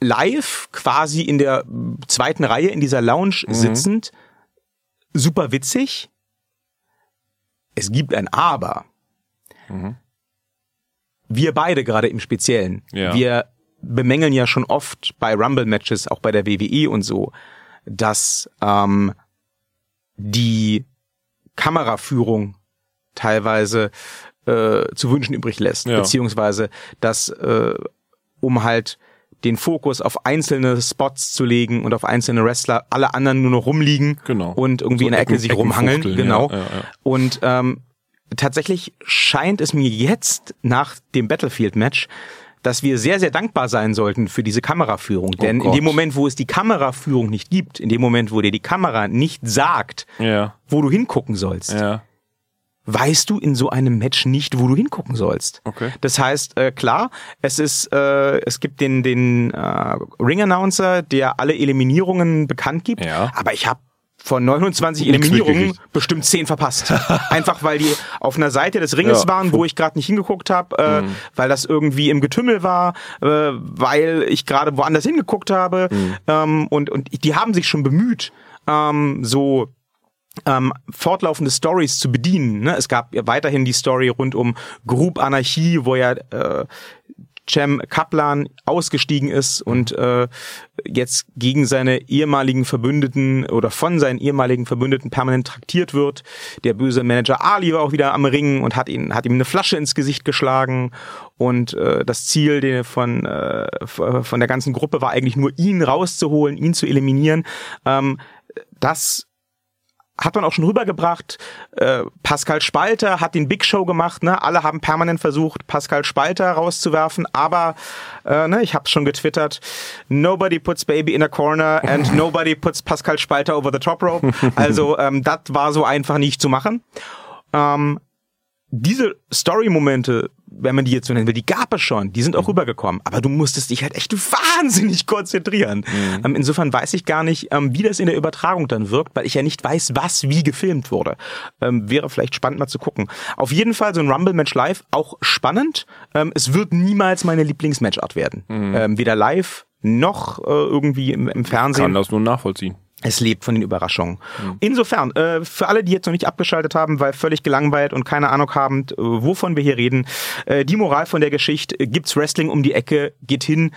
live quasi in der zweiten Reihe in dieser Lounge Mhm. sitzend super witzig. Es gibt ein Aber. Mhm. Wir beide gerade im Speziellen. Ja. Wir bemängeln ja schon oft bei Rumble-Matches, auch bei der WWE und so, dass ähm, die Kameraführung teilweise äh, zu wünschen übrig lässt, Ja. beziehungsweise dass äh, um halt den Fokus auf einzelne Spots zu legen und auf einzelne Wrestler, alle anderen nur noch rumliegen Genau. und irgendwie So in der Ecke Ecken- sich rumhangeln. Genau. ja, ja. Und ähm, tatsächlich scheint es mir jetzt nach dem Battlefield-Match, dass wir sehr, sehr dankbar sein sollten für diese Kameraführung. Denn in Oh Gott. dem Moment, wo es die Kameraführung nicht gibt, in dem Moment, wo dir die Kamera nicht sagt, Ja, wo du hingucken sollst, ja. weißt du in so einem Match nicht, wo du hingucken sollst. Okay. Das heißt, äh, klar, es ist, äh, es gibt den den äh, Ring Announcer, der alle Eliminierungen bekannt gibt. Ja. Aber ich habe von 29 Nix Eliminierungen bestimmt 10 verpasst. *laughs* Einfach weil die auf einer Seite des Ringes Ja. waren, wo ich gerade nicht hingeguckt habe, äh, Mhm. weil das irgendwie im Getümmel war, äh, weil ich gerade woanders hingeguckt habe. Mhm. Ähm, und, und die haben sich schon bemüht, ähm, so ähm, fortlaufende Stories zu bedienen. Ne? Es gab ja weiterhin die Story rund um Group Anarchie, wo ja äh, Cem Kaplan ausgestiegen ist und äh, jetzt gegen seine ehemaligen Verbündeten oder von seinen ehemaligen Verbündeten permanent traktiert wird. Der böse Manager Ali war auch wieder am Ring und hat ihn hat ihm eine Flasche ins Gesicht geschlagen und äh, das Ziel den von äh, von der ganzen Gruppe war eigentlich nur ihn rauszuholen, ihn zu eliminieren. Ähm, das hat man auch schon rübergebracht. Äh, Pascal Spalter hat den Big Show gemacht. Ne? Alle haben permanent versucht, Pascal Spalter rauszuwerfen. Aber äh, ne, ich habe schon getwittert. Nobody puts Baby in a corner and *laughs* nobody puts Pascal Spalter over the top rope. Also *laughs* ähm, das war so einfach nicht zu machen. Ähm, diese Story-Momente, wenn man die jetzt so nennen will, die gab es schon, die sind auch rübergekommen. Aber du musstest dich halt echt *laughs* wahnsinnig konzentrieren. Ähm, insofern weiß ich gar nicht, ähm, wie das in der Übertragung dann wirkt, weil ich ja nicht weiß, was wie gefilmt wurde. Ähm, wäre vielleicht spannend mal zu gucken. Auf jeden Fall so ein Rumble-Match live, auch spannend. Ähm, es wird niemals meine Lieblingsmatchart werden. Ähm, weder live noch äh, irgendwie im, im Fernsehen. Kann das nur nachvollziehen. Es lebt von den Überraschungen. Insofern, äh, für alle, die jetzt noch nicht abgeschaltet haben, weil völlig gelangweilt und keine Ahnung haben, äh, wovon wir hier reden, äh, die Moral von der Geschichte, äh, gibt's Wrestling um die Ecke, geht hin.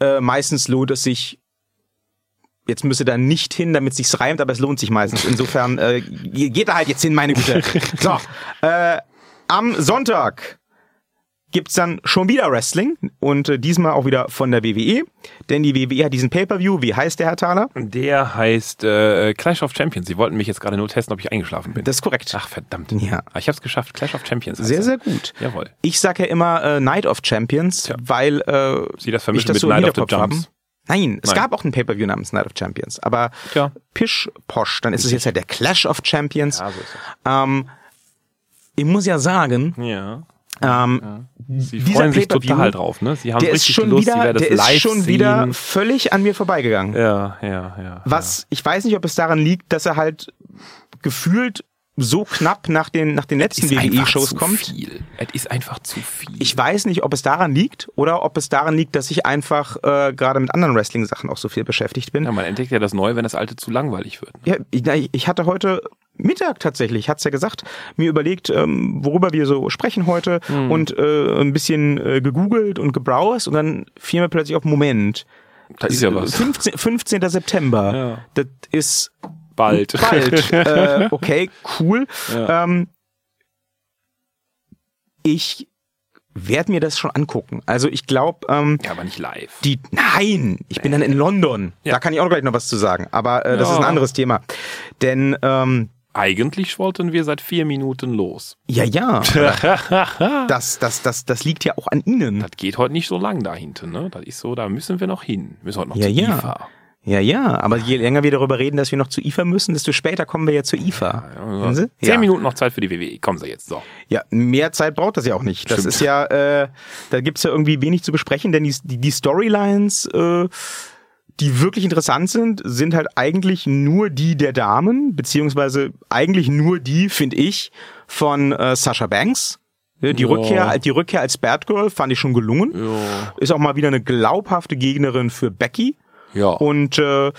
Äh, meistens lohnt es sich, jetzt müsste da nicht hin, damit es sich reimt, aber es lohnt sich meistens. Insofern, geht da halt jetzt hin, meine Güte. *laughs* So, am Sonntag gibt's dann schon wieder Wrestling und äh, diesmal auch wieder von der WWE, denn die WWE hat diesen Pay-Per-View, wie heißt der, Herr Thaler? Der heißt äh, Clash of Champions. Sie wollten mich jetzt gerade nur testen, ob ich eingeschlafen bin. Das ist korrekt. Ach, verdammt. Ja. Ah, Ich habe es geschafft. Clash of Champions. Sehr, er. sehr gut. Jawohl. Ich sag ja immer äh, Night of Champions, weil äh, Sie das ich vermischen das mit so Night of the Jumps. haben. Nein, es Nein. gab auch ein Pay-Per-View namens Night of Champions, aber Tja. Pisch Posch, dann ist es jetzt halt der Clash of Champions. Ja, so ist Ähm, ich muss ja sagen, es. Ja. ähm, Sie dieser freuen sich total drauf, ne? Sie haben der ist richtig schon Lust, sie wieder, werden das der ist schon sehen. wieder völlig an mir vorbeigegangen. Ja, ja, ja. Was, ich weiß nicht, ob es daran liegt, dass er halt gefühlt so knapp nach den, nach den letzten ist einfach WWE-Shows zu kommt. viel. Es ist einfach zu viel. Ich weiß nicht, ob es daran liegt oder ob es daran liegt, dass ich einfach äh, gerade mit anderen Wrestling-Sachen auch so viel beschäftigt bin. ja, man entdeckt ja das Neue, wenn das Alte zu langweilig wird. Ja, ich, ich hatte heute Mittag tatsächlich, hat's ja gesagt, mir überlegt, ähm, worüber wir so sprechen heute und äh, ein bisschen äh, gegoogelt und gebrowst und dann fiel mir plötzlich auf Moment. Da ist ja was. 15, 15. September. Ja. Das ist Bald. bald. *laughs* äh, okay, cool. Ja. Ähm, ich werde mir das schon angucken. Also ich glaube, ähm, Ja, aber nicht live. die, nein, ich bin dann in London. Ja. Da kann ich auch gleich noch was zu sagen. Aber äh, das Ja. ist ein anderes Thema. Denn, ähm, Eigentlich wollten wir seit vier Minuten los. ja, ja, das *laughs* das, das, das, das liegt ja auch an Ihnen. geht heute nicht so lang da hinten, ne? Das ist so, da müssen wir noch hin. Wir müssen heute noch Ja, zu ja. IFA. Ja, ja, aber je länger wir darüber reden, dass wir noch zu IFA müssen, desto später kommen wir ja zu IFA. Wissen Sie? Zehn ja. Minuten noch Zeit für die WWE. Kommen Sie jetzt. So. Ja, mehr Zeit braucht das ja auch nicht. Das Stimmt. ist ja, äh, da gibt's ja irgendwie wenig zu besprechen, denn die, die, die Storylines, äh, die wirklich interessant sind, sind halt eigentlich nur die der Damen, beziehungsweise eigentlich nur die, finde ich, von äh, Sasha Banks. Die Ja. Rückkehr, die Rückkehr als Bad Girl fand ich schon gelungen. Ja. Ist auch mal wieder eine glaubhafte Gegnerin für Becky. Ja. Und äh,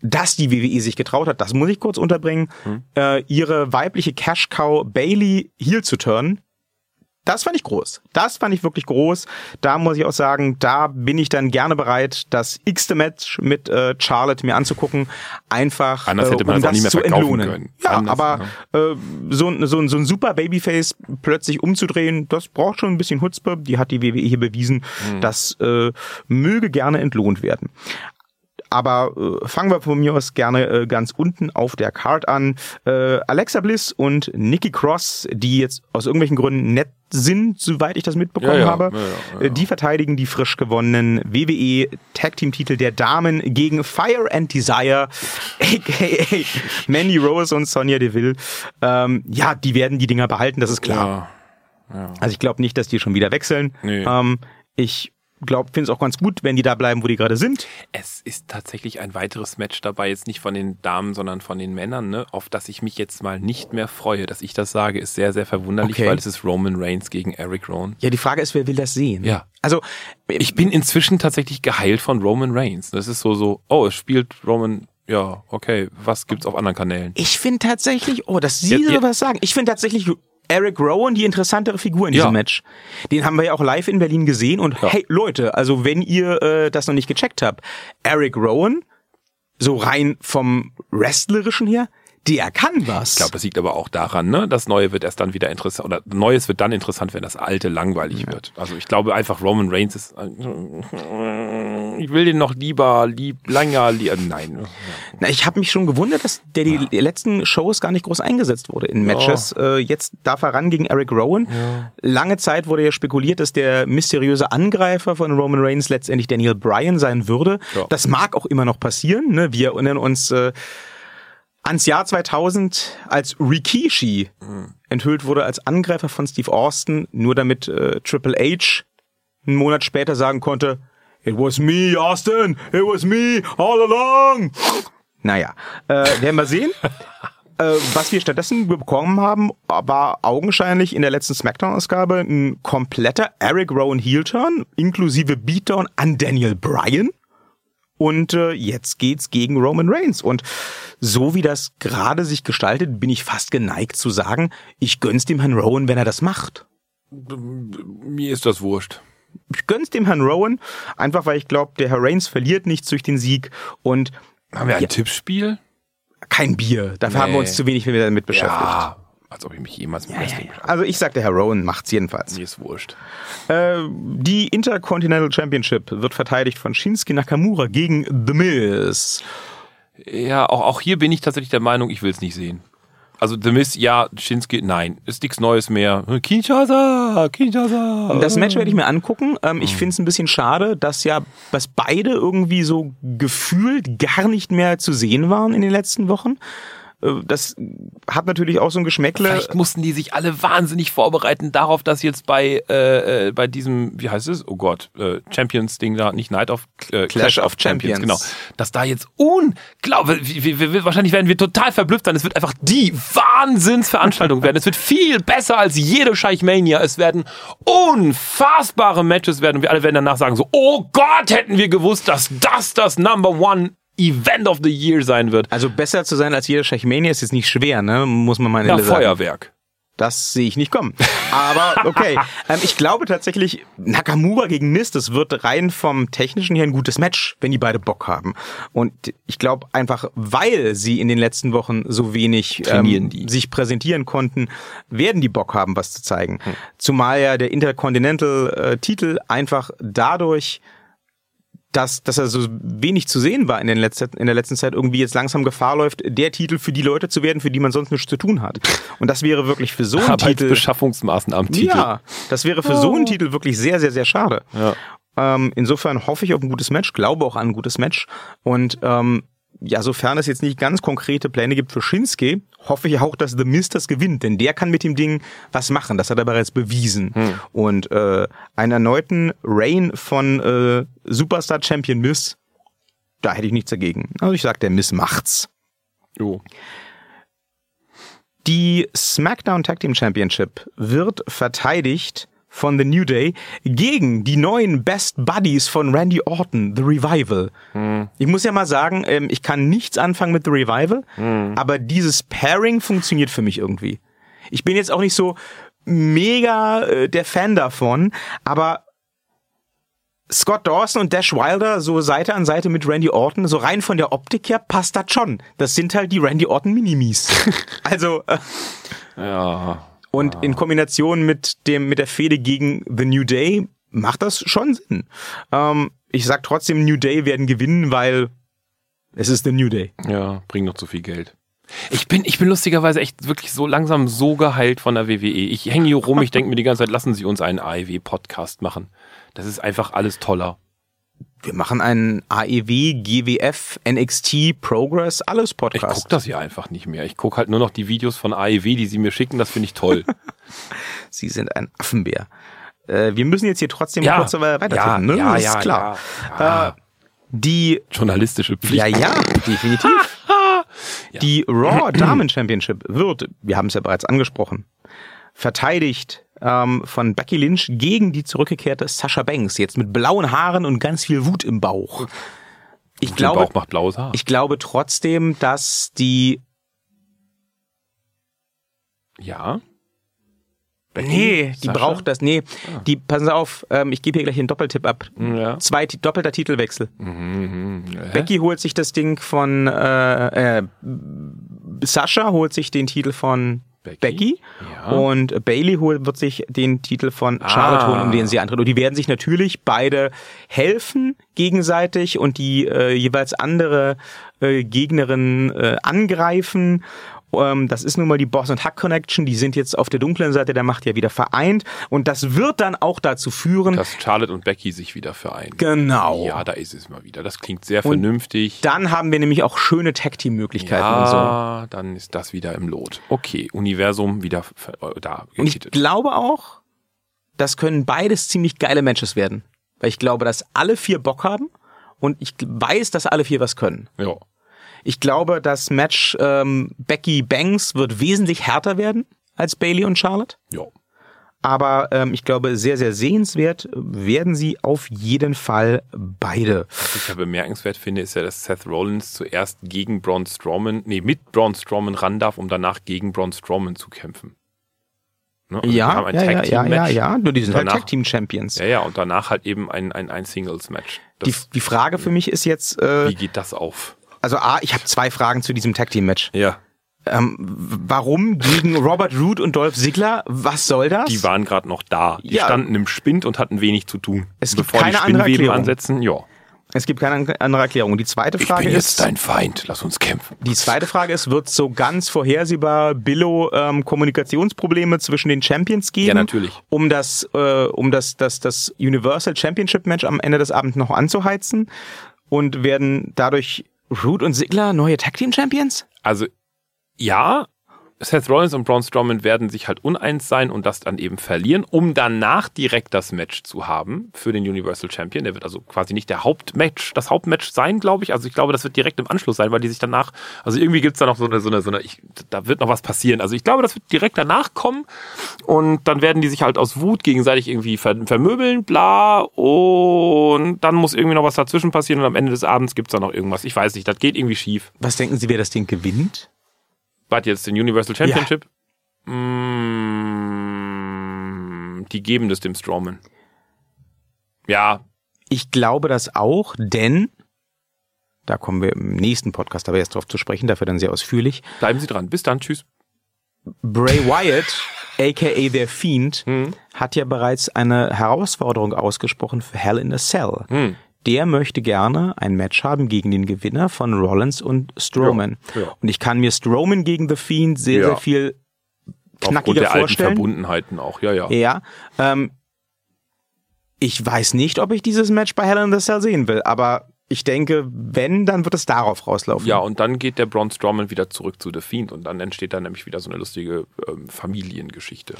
dass die WWE sich getraut hat, das muss ich kurz unterbringen, äh, ihre weibliche Cash Cow Bailey heel zu turnen, das fand ich groß. Das fand ich wirklich groß. Da muss ich auch sagen, da bin ich dann gerne bereit, das x-te Match mit äh, Charlotte mir anzugucken. Einfach, Anders hätte man um das mehr zu entlohnen. können. Ja, Anders, aber äh, so, ein- so, so ein super Babyface plötzlich umzudrehen, das braucht schon ein bisschen Hutzpe. Die hat die WWE hier bewiesen. Hm. Das äh, möge gerne entlohnt werden. Aber äh, fangen wir von mir aus gerne äh, ganz unten auf der Card an. Äh, Alexa Bliss und Nikki Cross, die jetzt aus irgendwelchen Gründen nett sind, soweit ich das mitbekommen Ja, ja, habe. ja. Äh, Die verteidigen die frisch gewonnenen WWE Tag Team Titel der Damen gegen Fire and Desire, *laughs* aka Mandy Rose und Sonja Deville. Ähm, ja, die werden die Dinger behalten, das ist klar. Also ich glaube nicht, dass die schon wieder wechseln. Nee. Ähm, ich finde es auch ganz gut, wenn die da bleiben, wo die gerade sind. Es ist tatsächlich ein weiteres Match dabei, jetzt nicht von den Damen, sondern von den Männern, ne? auf das ich mich jetzt mal nicht mehr freue. Dass ich das sage, ist sehr, sehr verwunderlich, Okay. weil es ist Roman Reigns gegen Eric Rowan. Ja, die Frage ist, wer will das sehen? Ja. Also Ich bin inzwischen tatsächlich geheilt von Roman Reigns. Das ist so, so, oh, es spielt Roman, ja, okay, was gibt's auf anderen Kanälen? Ich finde tatsächlich, oh, dass Sie Ja, ja. sowas sagen. Ich finde tatsächlich Eric Rowan die interessantere Figur in diesem Ja. Match. Den haben wir ja auch live in Berlin gesehen und Ja. hey Leute, also wenn ihr äh, das noch nicht gecheckt habt, Eric Rowan, so rein vom Wrestlerischen her, der kann was. Ich glaube, das liegt aber auch daran, ne? Das Neue wird erst dann wieder interessant, oder Neues wird dann interessant, wenn das Alte langweilig wird. Also ich glaube einfach, Roman Reigns ist, ich will den noch lieber, lieb, länger, lieb, nein. Na, ich habe mich schon gewundert, dass der die letzten Shows gar nicht groß eingesetzt wurde in Matches. Äh, jetzt darf er ran gegen Eric Rowan. Lange Zeit wurde ja spekuliert, dass der mysteriöse Angreifer von Roman Reigns letztendlich Daniel Bryan sein würde. Ja. Das mag auch immer noch passieren. Ne? Wir erinnern uns äh, ans Jahr 2000, als Rikishi enthüllt wurde als Angreifer von Steve Austin, nur damit äh, Triple H einen Monat später sagen konnte, It was me, Austin. It was me all along. Naja, äh, werden wir sehen. *laughs* äh, was wir stattdessen bekommen haben, war augenscheinlich in der letzten Smackdown-Ausgabe ein kompletter Eric Rowan Heel-Turn, inklusive Beatdown an Daniel Bryan. Und äh, jetzt geht's gegen Roman Reigns. Und so wie das gerade sich gestaltet, bin ich fast geneigt zu sagen, ich gönn's dem Herrn Rowan, wenn er das macht. Mir ist das wurscht. Ich gönn's dem Herrn Rowan, einfach weil ich glaube, der Herr Reigns verliert nichts durch den Sieg und Haben wir ein Ja. Tippspiel? kein Bier. Dafür haben wir uns Nee. zu wenig damit beschäftigt. Ja, als ob ich mich jemals mit Wrestling beschäftige. Also ich sag, der Herr Rowan macht's jedenfalls. Mir ist wurscht. Äh, die Intercontinental Championship wird verteidigt von Shinsuke Nakamura gegen The Miz. Ja, auch, auch hier bin ich tatsächlich der Meinung, ich will es nicht sehen. Also The Miz, ja, Shinsuke, nein. Ist nichts Neues mehr. Kinshasa, Kinshasa. Das Match werde ich mir angucken. Ähm, ich finde es ein bisschen schade, dass ja, dass beide irgendwie so gefühlt gar nicht mehr zu sehen waren in den letzten Wochen. Äh, Das hat natürlich auch so ein Geschmäckle. Vielleicht mussten die sich alle wahnsinnig vorbereiten darauf, dass jetzt bei äh, äh, bei diesem, wie heißt es? Oh Gott, äh, Champions Ding da, nicht Night of äh, Clash, of Champions, Champions. genau. Dass da jetzt unglaublich, wir, wir, wir, wahrscheinlich werden wir total verblüfft sein. Es wird einfach die Wahnsinnsveranstaltung werden. Es wird viel besser als jede Scheichmania. Es werden unfassbare Matches werden und wir alle werden danach sagen so, oh Gott, hätten wir gewusst, dass das das Number One Event of the Year sein wird. Also besser zu sein als jeder Schachmania ist jetzt nicht schwer, ne? Muss man mal Ja, ehrlich sagen. Feuerwerk. Das sehe ich nicht kommen. Aber okay. *laughs* ähm, ich glaube tatsächlich, Nakamura gegen Miz, das wird rein vom technischen her ein gutes Match, wenn die beide Bock haben. Und ich glaube einfach, weil sie in den letzten Wochen so wenig ähm, sich präsentieren konnten, werden die Bock haben, was zu zeigen. Zumal ja der Intercontinental-Titel einfach dadurch dass, dass er so wenig zu sehen war in, den letzten, in der letzten Zeit, irgendwie jetzt langsam Gefahr läuft, der Titel für die Leute zu werden, für die man sonst nichts zu tun hat. Und das wäre wirklich für so einen Titel. Arbeitsbeschaffungsmaßnahmen Titel. Ja, das wäre für so einen Titel wirklich sehr, sehr, sehr schade. Ja. Ähm, insofern hoffe ich auf ein gutes Match, glaube auch an ein gutes Match. Und ähm, ja, sofern es jetzt nicht ganz konkrete Pläne gibt für Shinsuke, hoffe ich auch, dass The Miz das gewinnt, denn der kann mit dem Ding was machen. Das hat er bereits bewiesen. Und äh, einen erneuten Reign von äh, Superstar Champion Miz da hätte ich nichts dagegen. Also ich sag, der Miss macht's. Jo. Die SmackDown Tag Team Championship wird verteidigt von The New Day gegen die neuen Best Buddies von Randy Orton, The Revival. Ich muss ja mal sagen, ähm, ich kann nichts anfangen mit The Revival, aber dieses Pairing funktioniert für mich irgendwie. Ich bin jetzt auch nicht so mega äh, der Fan davon, aber Scott Dawson und Dash Wilder so Seite an Seite mit Randy Orton, so rein von der Optik her passt das schon. Das sind halt die Randy Orton Minimis. *laughs* also äh, Ja. Und in Kombination mit dem mit der Fehde gegen The New Day macht das schon Sinn. Ähm, ich sag trotzdem, New Day werden gewinnen, weil es ist The New Day. Ja, bringt noch zu viel Geld. Ich bin, ich bin lustigerweise echt wirklich so langsam so geheilt von der WWE. Ich hänge hier rum, ich denke mir die ganze Zeit, lassen Sie uns einen AEW-Podcast machen. Das ist einfach alles toller. Wir machen einen AEW, GWF, NXT, Progress, alles Ich Podcast. guck das ja einfach nicht mehr. Ich guck halt nur noch die Videos von AEW, die Sie mir schicken, das finde ich toll. *laughs* Sie sind ein Affenbär. Äh, wir müssen jetzt hier trotzdem Ja. kurz weiter Ja, ne? ja, das ja, ist klar. ja. Ja. Äh, die Journalistische Pflicht. Ja, ja, definitiv. *laughs* Die Raw Damen Championship wird, wir haben es ja bereits angesprochen, verteidigt ähm, von Becky Lynch gegen die zurückgekehrte Sasha Banks, jetzt mit blauen Haaren und ganz viel Wut im Bauch. Ich Der glaube, Bauch blaues Haar. ich glaube trotzdem, dass die ja. Becky? Nee, die Sascha? braucht das. Nee, Ah. die, passen Sie auf, ähm, ich gebe hier gleich einen Doppeltipp ab. Ja. Zwei, doppelter Titelwechsel. Mhm. Hä? Becky holt sich das Ding von äh, äh, Sascha holt sich den Titel von Becky? Becky, Ja. und Bailey wird sich den Titel von Charlotte Ah. holen, um den sie antritt. Und die werden sich natürlich beide helfen gegenseitig und die äh, jeweils andere äh, Gegnerin äh, angreifen. Ähm, das ist nun mal die Boss und Hack Connection. Die sind jetzt auf der dunklen Seite der Macht ja wieder vereint und das wird dann auch dazu führen. Dass Charlotte und Becky sich wieder vereinen. genau. Ja, da ist es mal wieder. Das klingt sehr vernünftig. Dann haben wir nämlich auch schöne Tag Team Möglichkeiten und so. Ja, dann ist das wieder im Lot. Okay, Universum wieder äh, da Und ich glaube auch, das können beides ziemlich geile Matches werden. Weil ich glaube, dass alle vier Bock haben und ich weiß, dass alle vier was können. Ja. Ich glaube, das Match ähm, Becky Banks wird wesentlich härter werden als Bailey und Charlotte. Ja. Aber ähm, ich glaube, sehr, sehr sehenswert werden sie auf jeden Fall beide. Was ich ja bemerkenswert finde, ist ja, dass Seth Rollins zuerst gegen Braun Strowman, nee, mit Braun Strowman ran darf, um danach gegen Braun Strowman zu kämpfen. Ne? Also Ja, haben ein ja, ja, ja, ja, ja. Nur die sind halt Danach- Tag Team Champions. Ja, ja, und danach halt eben ein, ein, ein Singles-Match. Die, Das- die Frage für mich ist jetzt, äh, Wie geht das auf? Also A, ich habe zwei Fragen zu diesem Tag Team Match. Ja. Ähm, warum gegen Robert Root und Dolph Ziggler? Was soll das? Die waren gerade noch da. Die Ja. standen im Spind und hatten wenig zu tun. Es gibt Bevor keine die andere Spinnweben Erklärung. ansetzen, ja. es gibt keine andere Erklärung. Die zweite Frage ist, Feind. Lass uns kämpfen. die zweite Frage ist, wird so ganz vorhersehbar Billo ähm, Kommunikationsprobleme zwischen den Champions geben? Ja, natürlich. Um das, äh, um das, das, das Universal Championship Match am Ende des Abends noch anzuheizen und werden dadurch Root und Ziggler neue Tag Team Champions? Also, ja, Seth Rollins und Braun Strowman werden sich halt uneins sein und das dann eben verlieren, um danach direkt das Match zu haben für den Universal Champion. Der wird also quasi nicht der Hauptmatch, das Hauptmatch sein, glaube ich. Also ich glaube, das wird direkt im Anschluss sein, weil die sich danach, also irgendwie gibt's da noch so eine, so eine, so eine, ich, da wird noch was passieren. Also ich glaube, das wird direkt danach kommen und dann werden die sich halt aus Wut gegenseitig irgendwie ver vermöbeln, bla, und dann muss irgendwie noch was dazwischen passieren und am Ende des Abends gibt's da noch irgendwas. Ich weiß nicht, das geht irgendwie schief. Was denken Sie, wer das Ding gewinnt? Was jetzt den Universal Championship? Mm, die geben das dem Strowman. Ja, Ich glaube das auch, denn da kommen wir im nächsten Podcast aber erst drauf zu sprechen, dafür dann sehr ausführlich. bleiben Sie dran. Bis dann, tschüss. Bray Wyatt, aka der Fiend, Hm. hat ja bereits eine Herausforderung ausgesprochen für Hell in a Cell. Hm. Der möchte gerne ein Match haben gegen den Gewinner von Rollins und Strowman. Ja, ja. Und ich kann mir Strowman gegen The Fiend sehr, Ja. sehr viel Aufgrund knackiger der alten. Verbundenheiten auch. Ja, ja. Ja. Ähm, ich weiß nicht, ob ich dieses Match bei Hell in a Cell sehen will, aber ich denke, wenn, dann wird es darauf rauslaufen. Ja, und dann geht der Braun Strowman wieder zurück zu The Fiend und dann entsteht da nämlich wieder so eine lustige ähm, Familiengeschichte.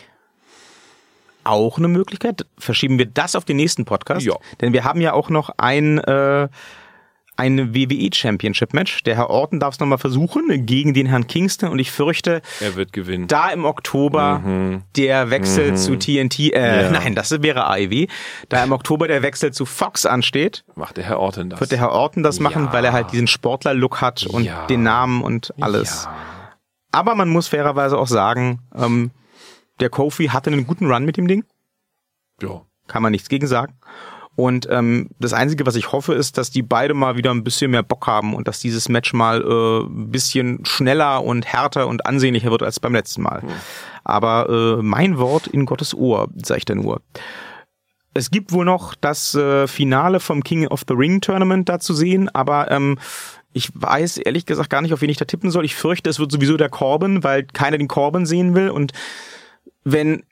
Auch eine Möglichkeit. Verschieben wir das auf den nächsten Podcast. Ja. Denn wir haben ja auch noch ein, äh, ein WWE Championship Match. Der Herr Orton darf es nochmal versuchen gegen den Herrn Kingston und ich fürchte, Er wird gewinnen. da im Oktober der Wechsel zu TNT, äh, Ja. *laughs* nein, das wäre AEW, da im Oktober der Wechsel zu Fox ansteht, Macht der Herr Orton das. wird der Herr Orton das machen, Ja. weil er halt diesen Sportler-Look hat und Ja. den Namen und alles. Aber man muss fairerweise auch sagen, ähm, der Kofi hatte einen guten Run mit dem Ding. ja. Kann man nichts gegen sagen. Und ähm, das Einzige, was ich hoffe, ist, dass die beide mal wieder ein bisschen mehr Bock haben und dass dieses Match mal äh, ein bisschen schneller und härter und ansehnlicher wird als beim letzten Mal. Aber äh, mein Wort in Gottes Ohr, sag ich da nur. Es gibt wohl noch das äh, Finale vom King of the Ring Tournament da zu sehen, aber ähm, ich weiß ehrlich gesagt gar nicht, auf wen ich da tippen soll. Ich fürchte, es wird sowieso der Corbin, weil keiner den Corbin sehen will. Und wenn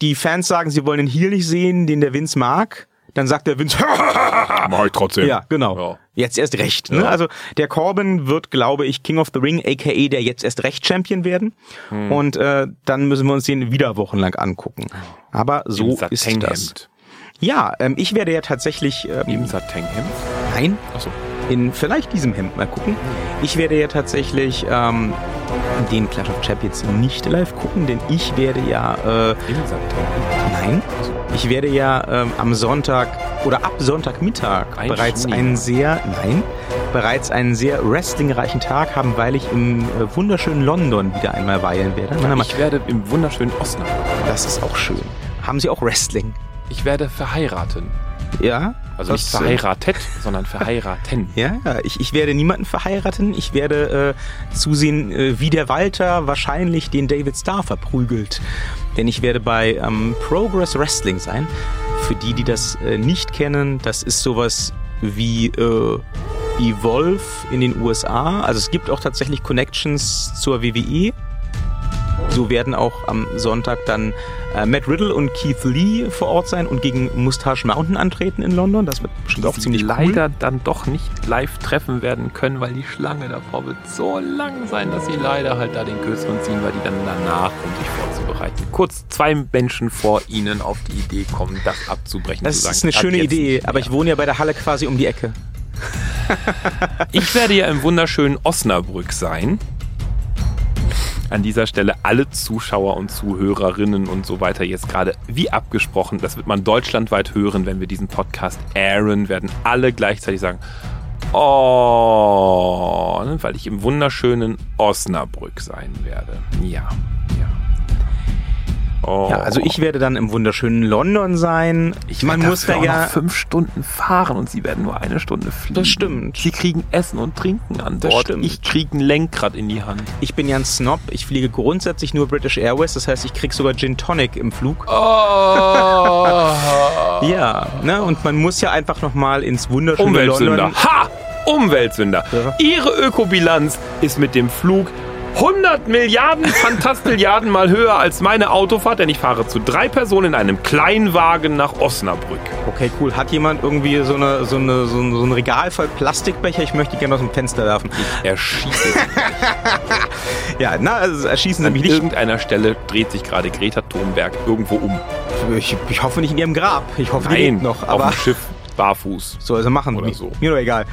die Fans sagen, sie wollen den Heel nicht sehen, den der Vince mag, dann sagt der Vince, *laughs* Mach ich trotzdem. ja, genau. Ja. Jetzt erst recht. Ne? Ja. Also der Corbin wird, glaube ich, King of the Ring, aka der jetzt erst recht Champion werden. Hm. Und äh, dann müssen wir uns den wieder wochenlang angucken. Aber so ist das. Ja, ähm, ich werde ja tatsächlich ähm, Im Satinghemd? nein, Achso. in vielleicht diesem Hemd mal gucken. Ich werde ja tatsächlich ähm, den Clash of Champions nicht live gucken, denn ich werde ja äh, Im. Nein. Ich werde ja ähm, am Sonntag oder ab Sonntagmittag Ein bereits Schnee. einen sehr, nein, bereits einen sehr wrestlingreichen Tag haben, weil ich im äh, wunderschönen London wieder einmal weilen werde. Mal, Ich werde im wunderschönen Osnabrück. das ist auch schön. Haben Sie auch Wrestling? Ich werde verheiraten. Ja? Also nicht Das, äh, verheiratet, *laughs* sondern verheiraten. Ja, ja, ich, ich werde niemanden verheiraten. Ich werde äh, zusehen, äh, wie der Walter wahrscheinlich den David Starr verprügelt. Denn ich werde bei ähm, Progress Wrestling sein. Für die, die das äh, nicht kennen, das ist sowas wie äh, Evolve in den USA. Also es gibt auch tatsächlich Connections zur WWE. So werden auch am Sonntag dann äh, Matt Riddle und Keith Lee vor Ort sein und gegen Mustache Mountain antreten in London. Das wird bestimmt auch ziemlich cool. leider dann doch nicht live treffen werden können, weil die Schlange davor wird so lang sein, dass sie leider halt da den kürzeren ziehen, weil die dann danach, um sich vorzubereiten, kurz zwei Menschen vor ihnen auf die Idee kommen, das abzubrechen. Das sagen, ist eine schöne Idee, aber ich wohne ja bei der Halle quasi um die Ecke. Ich werde ja im wunderschönen Osnabrück sein. An dieser Stelle alle Zuschauer und Zuhörerinnen und so weiter jetzt gerade wie abgesprochen, das wird man deutschlandweit hören, wenn wir diesen Podcast airen, werden alle gleichzeitig sagen, oh, ne, weil ich im wunderschönen Osnabrück sein werde. Ja, ja. Oh. Ja, also ich werde dann im wunderschönen London sein. Ich Man muss da ja. noch fünf Stunden fahren und sie werden nur eine Stunde fliegen. Das stimmt. Sie kriegen Essen und Trinken an Das Bord. stimmt. Ich kriege ein Lenkrad in die Hand. Ich bin ja ein Snob. Ich fliege grundsätzlich nur British Airways. Das heißt, ich krieg sogar Gin Tonic im Flug. Oh. *laughs* Ja, ne? Und man muss ja einfach noch mal ins wunderschöne Umweltsünder. London. Ha! Umweltsünder. Ja. Ihre Ökobilanz ist mit dem Flug 100 Milliarden Fantastilliarden mal höher als meine Autofahrt, denn ich fahre zu drei Personen in einem Kleinwagen nach Osnabrück. Okay, cool. Hat jemand irgendwie so, eine, so, eine, so, ein, so ein Regal voll Plastikbecher? Ich möchte die gerne aus dem Fenster werfen. Erschieße sie. *laughs* Ja, na, also erschießen Sie An mich nicht. irgendeiner Stelle dreht sich gerade Greta Thunberg irgendwo um. Ich, ich hoffe nicht in ihrem Grab. Ich hoffe, die Nein, lebt noch. auf Aber dem Schiff, barfuß. soll sie machen. Oder Mir- so. Mir doch egal.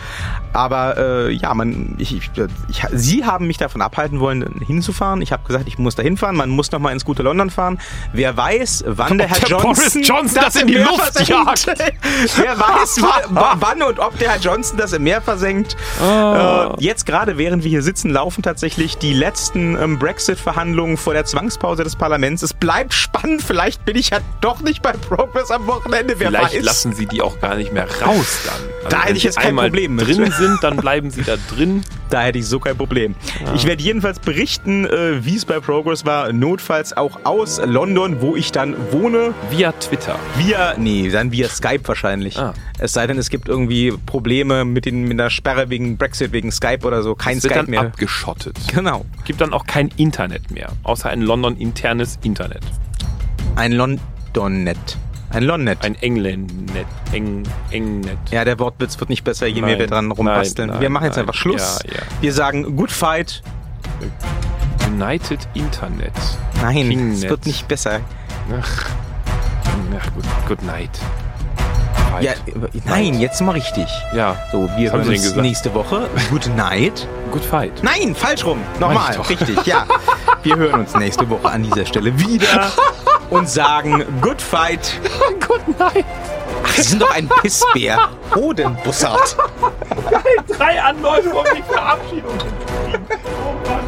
Aber äh, ja, man, ich, ich, ich, Sie haben mich davon abhalten wollen, hinzufahren. Ich habe gesagt, ich muss da hinfahren. Man muss noch mal ins gute London fahren. Wer weiß, wann der Herr der Johnson, Boris Johnson das in die Luft versenkt. *laughs* Wer weiß, wa- *laughs* wa- wann und ob der Herr Johnson das im Meer versenkt. Ah. Äh, jetzt gerade, während wir hier sitzen, laufen tatsächlich die letzten ähm, Brexit-Verhandlungen vor der Zwangspause des Parlaments. Es bleibt spannend. Vielleicht bin ich ja doch nicht bei Progress am Wochenende. Wer Vielleicht weiß. lassen sie die auch gar nicht mehr raus dann. Also Da hätte ich jetzt kein einmal Problem mit. drin sind, dann bleiben sie da drin. Da hätte ich so kein Problem. Ich werde jedenfalls berichten, äh, wie es bei Progress war, notfalls auch aus London, wo ich dann wohne, Via Twitter. via, nee, dann via Skype wahrscheinlich. Ah. Es sei denn, es gibt irgendwie Probleme mit, den, mit der Sperre wegen Brexit, wegen Skype oder so. Kein Es wird Skype dann mehr. abgeschottet. Genau. Gibt dann auch kein Internet mehr, außer ein London internes Internet. Ein London-Net. Ein Lon-Net. Ein Englandnet. Eng, Engnet. Ja, der Wortwitz wird nicht besser, je mehr Nein, wir dran rumbasteln. nein, wir machen jetzt nein. einfach Schluss. Ja, ja. Wir sagen Good Fight. United Internet. Nein, es wird nicht besser. Ach, ach gut, good night. Zeit. Ja, äh, nein, jetzt mal richtig. Ja. So, wir hören uns nächste Woche. Good night. Good fight. Nein, falsch rum. Nochmal. Richtig, ja. Wir hören uns nächste Woche an dieser Stelle wieder *laughs* und sagen Good fight. *laughs* Good night. Ach, Sie sind doch ein Pissbär. Hodenbussard. Geil, drei Anläufe, um die Verabschiedung zu kriegen. Oh Mann.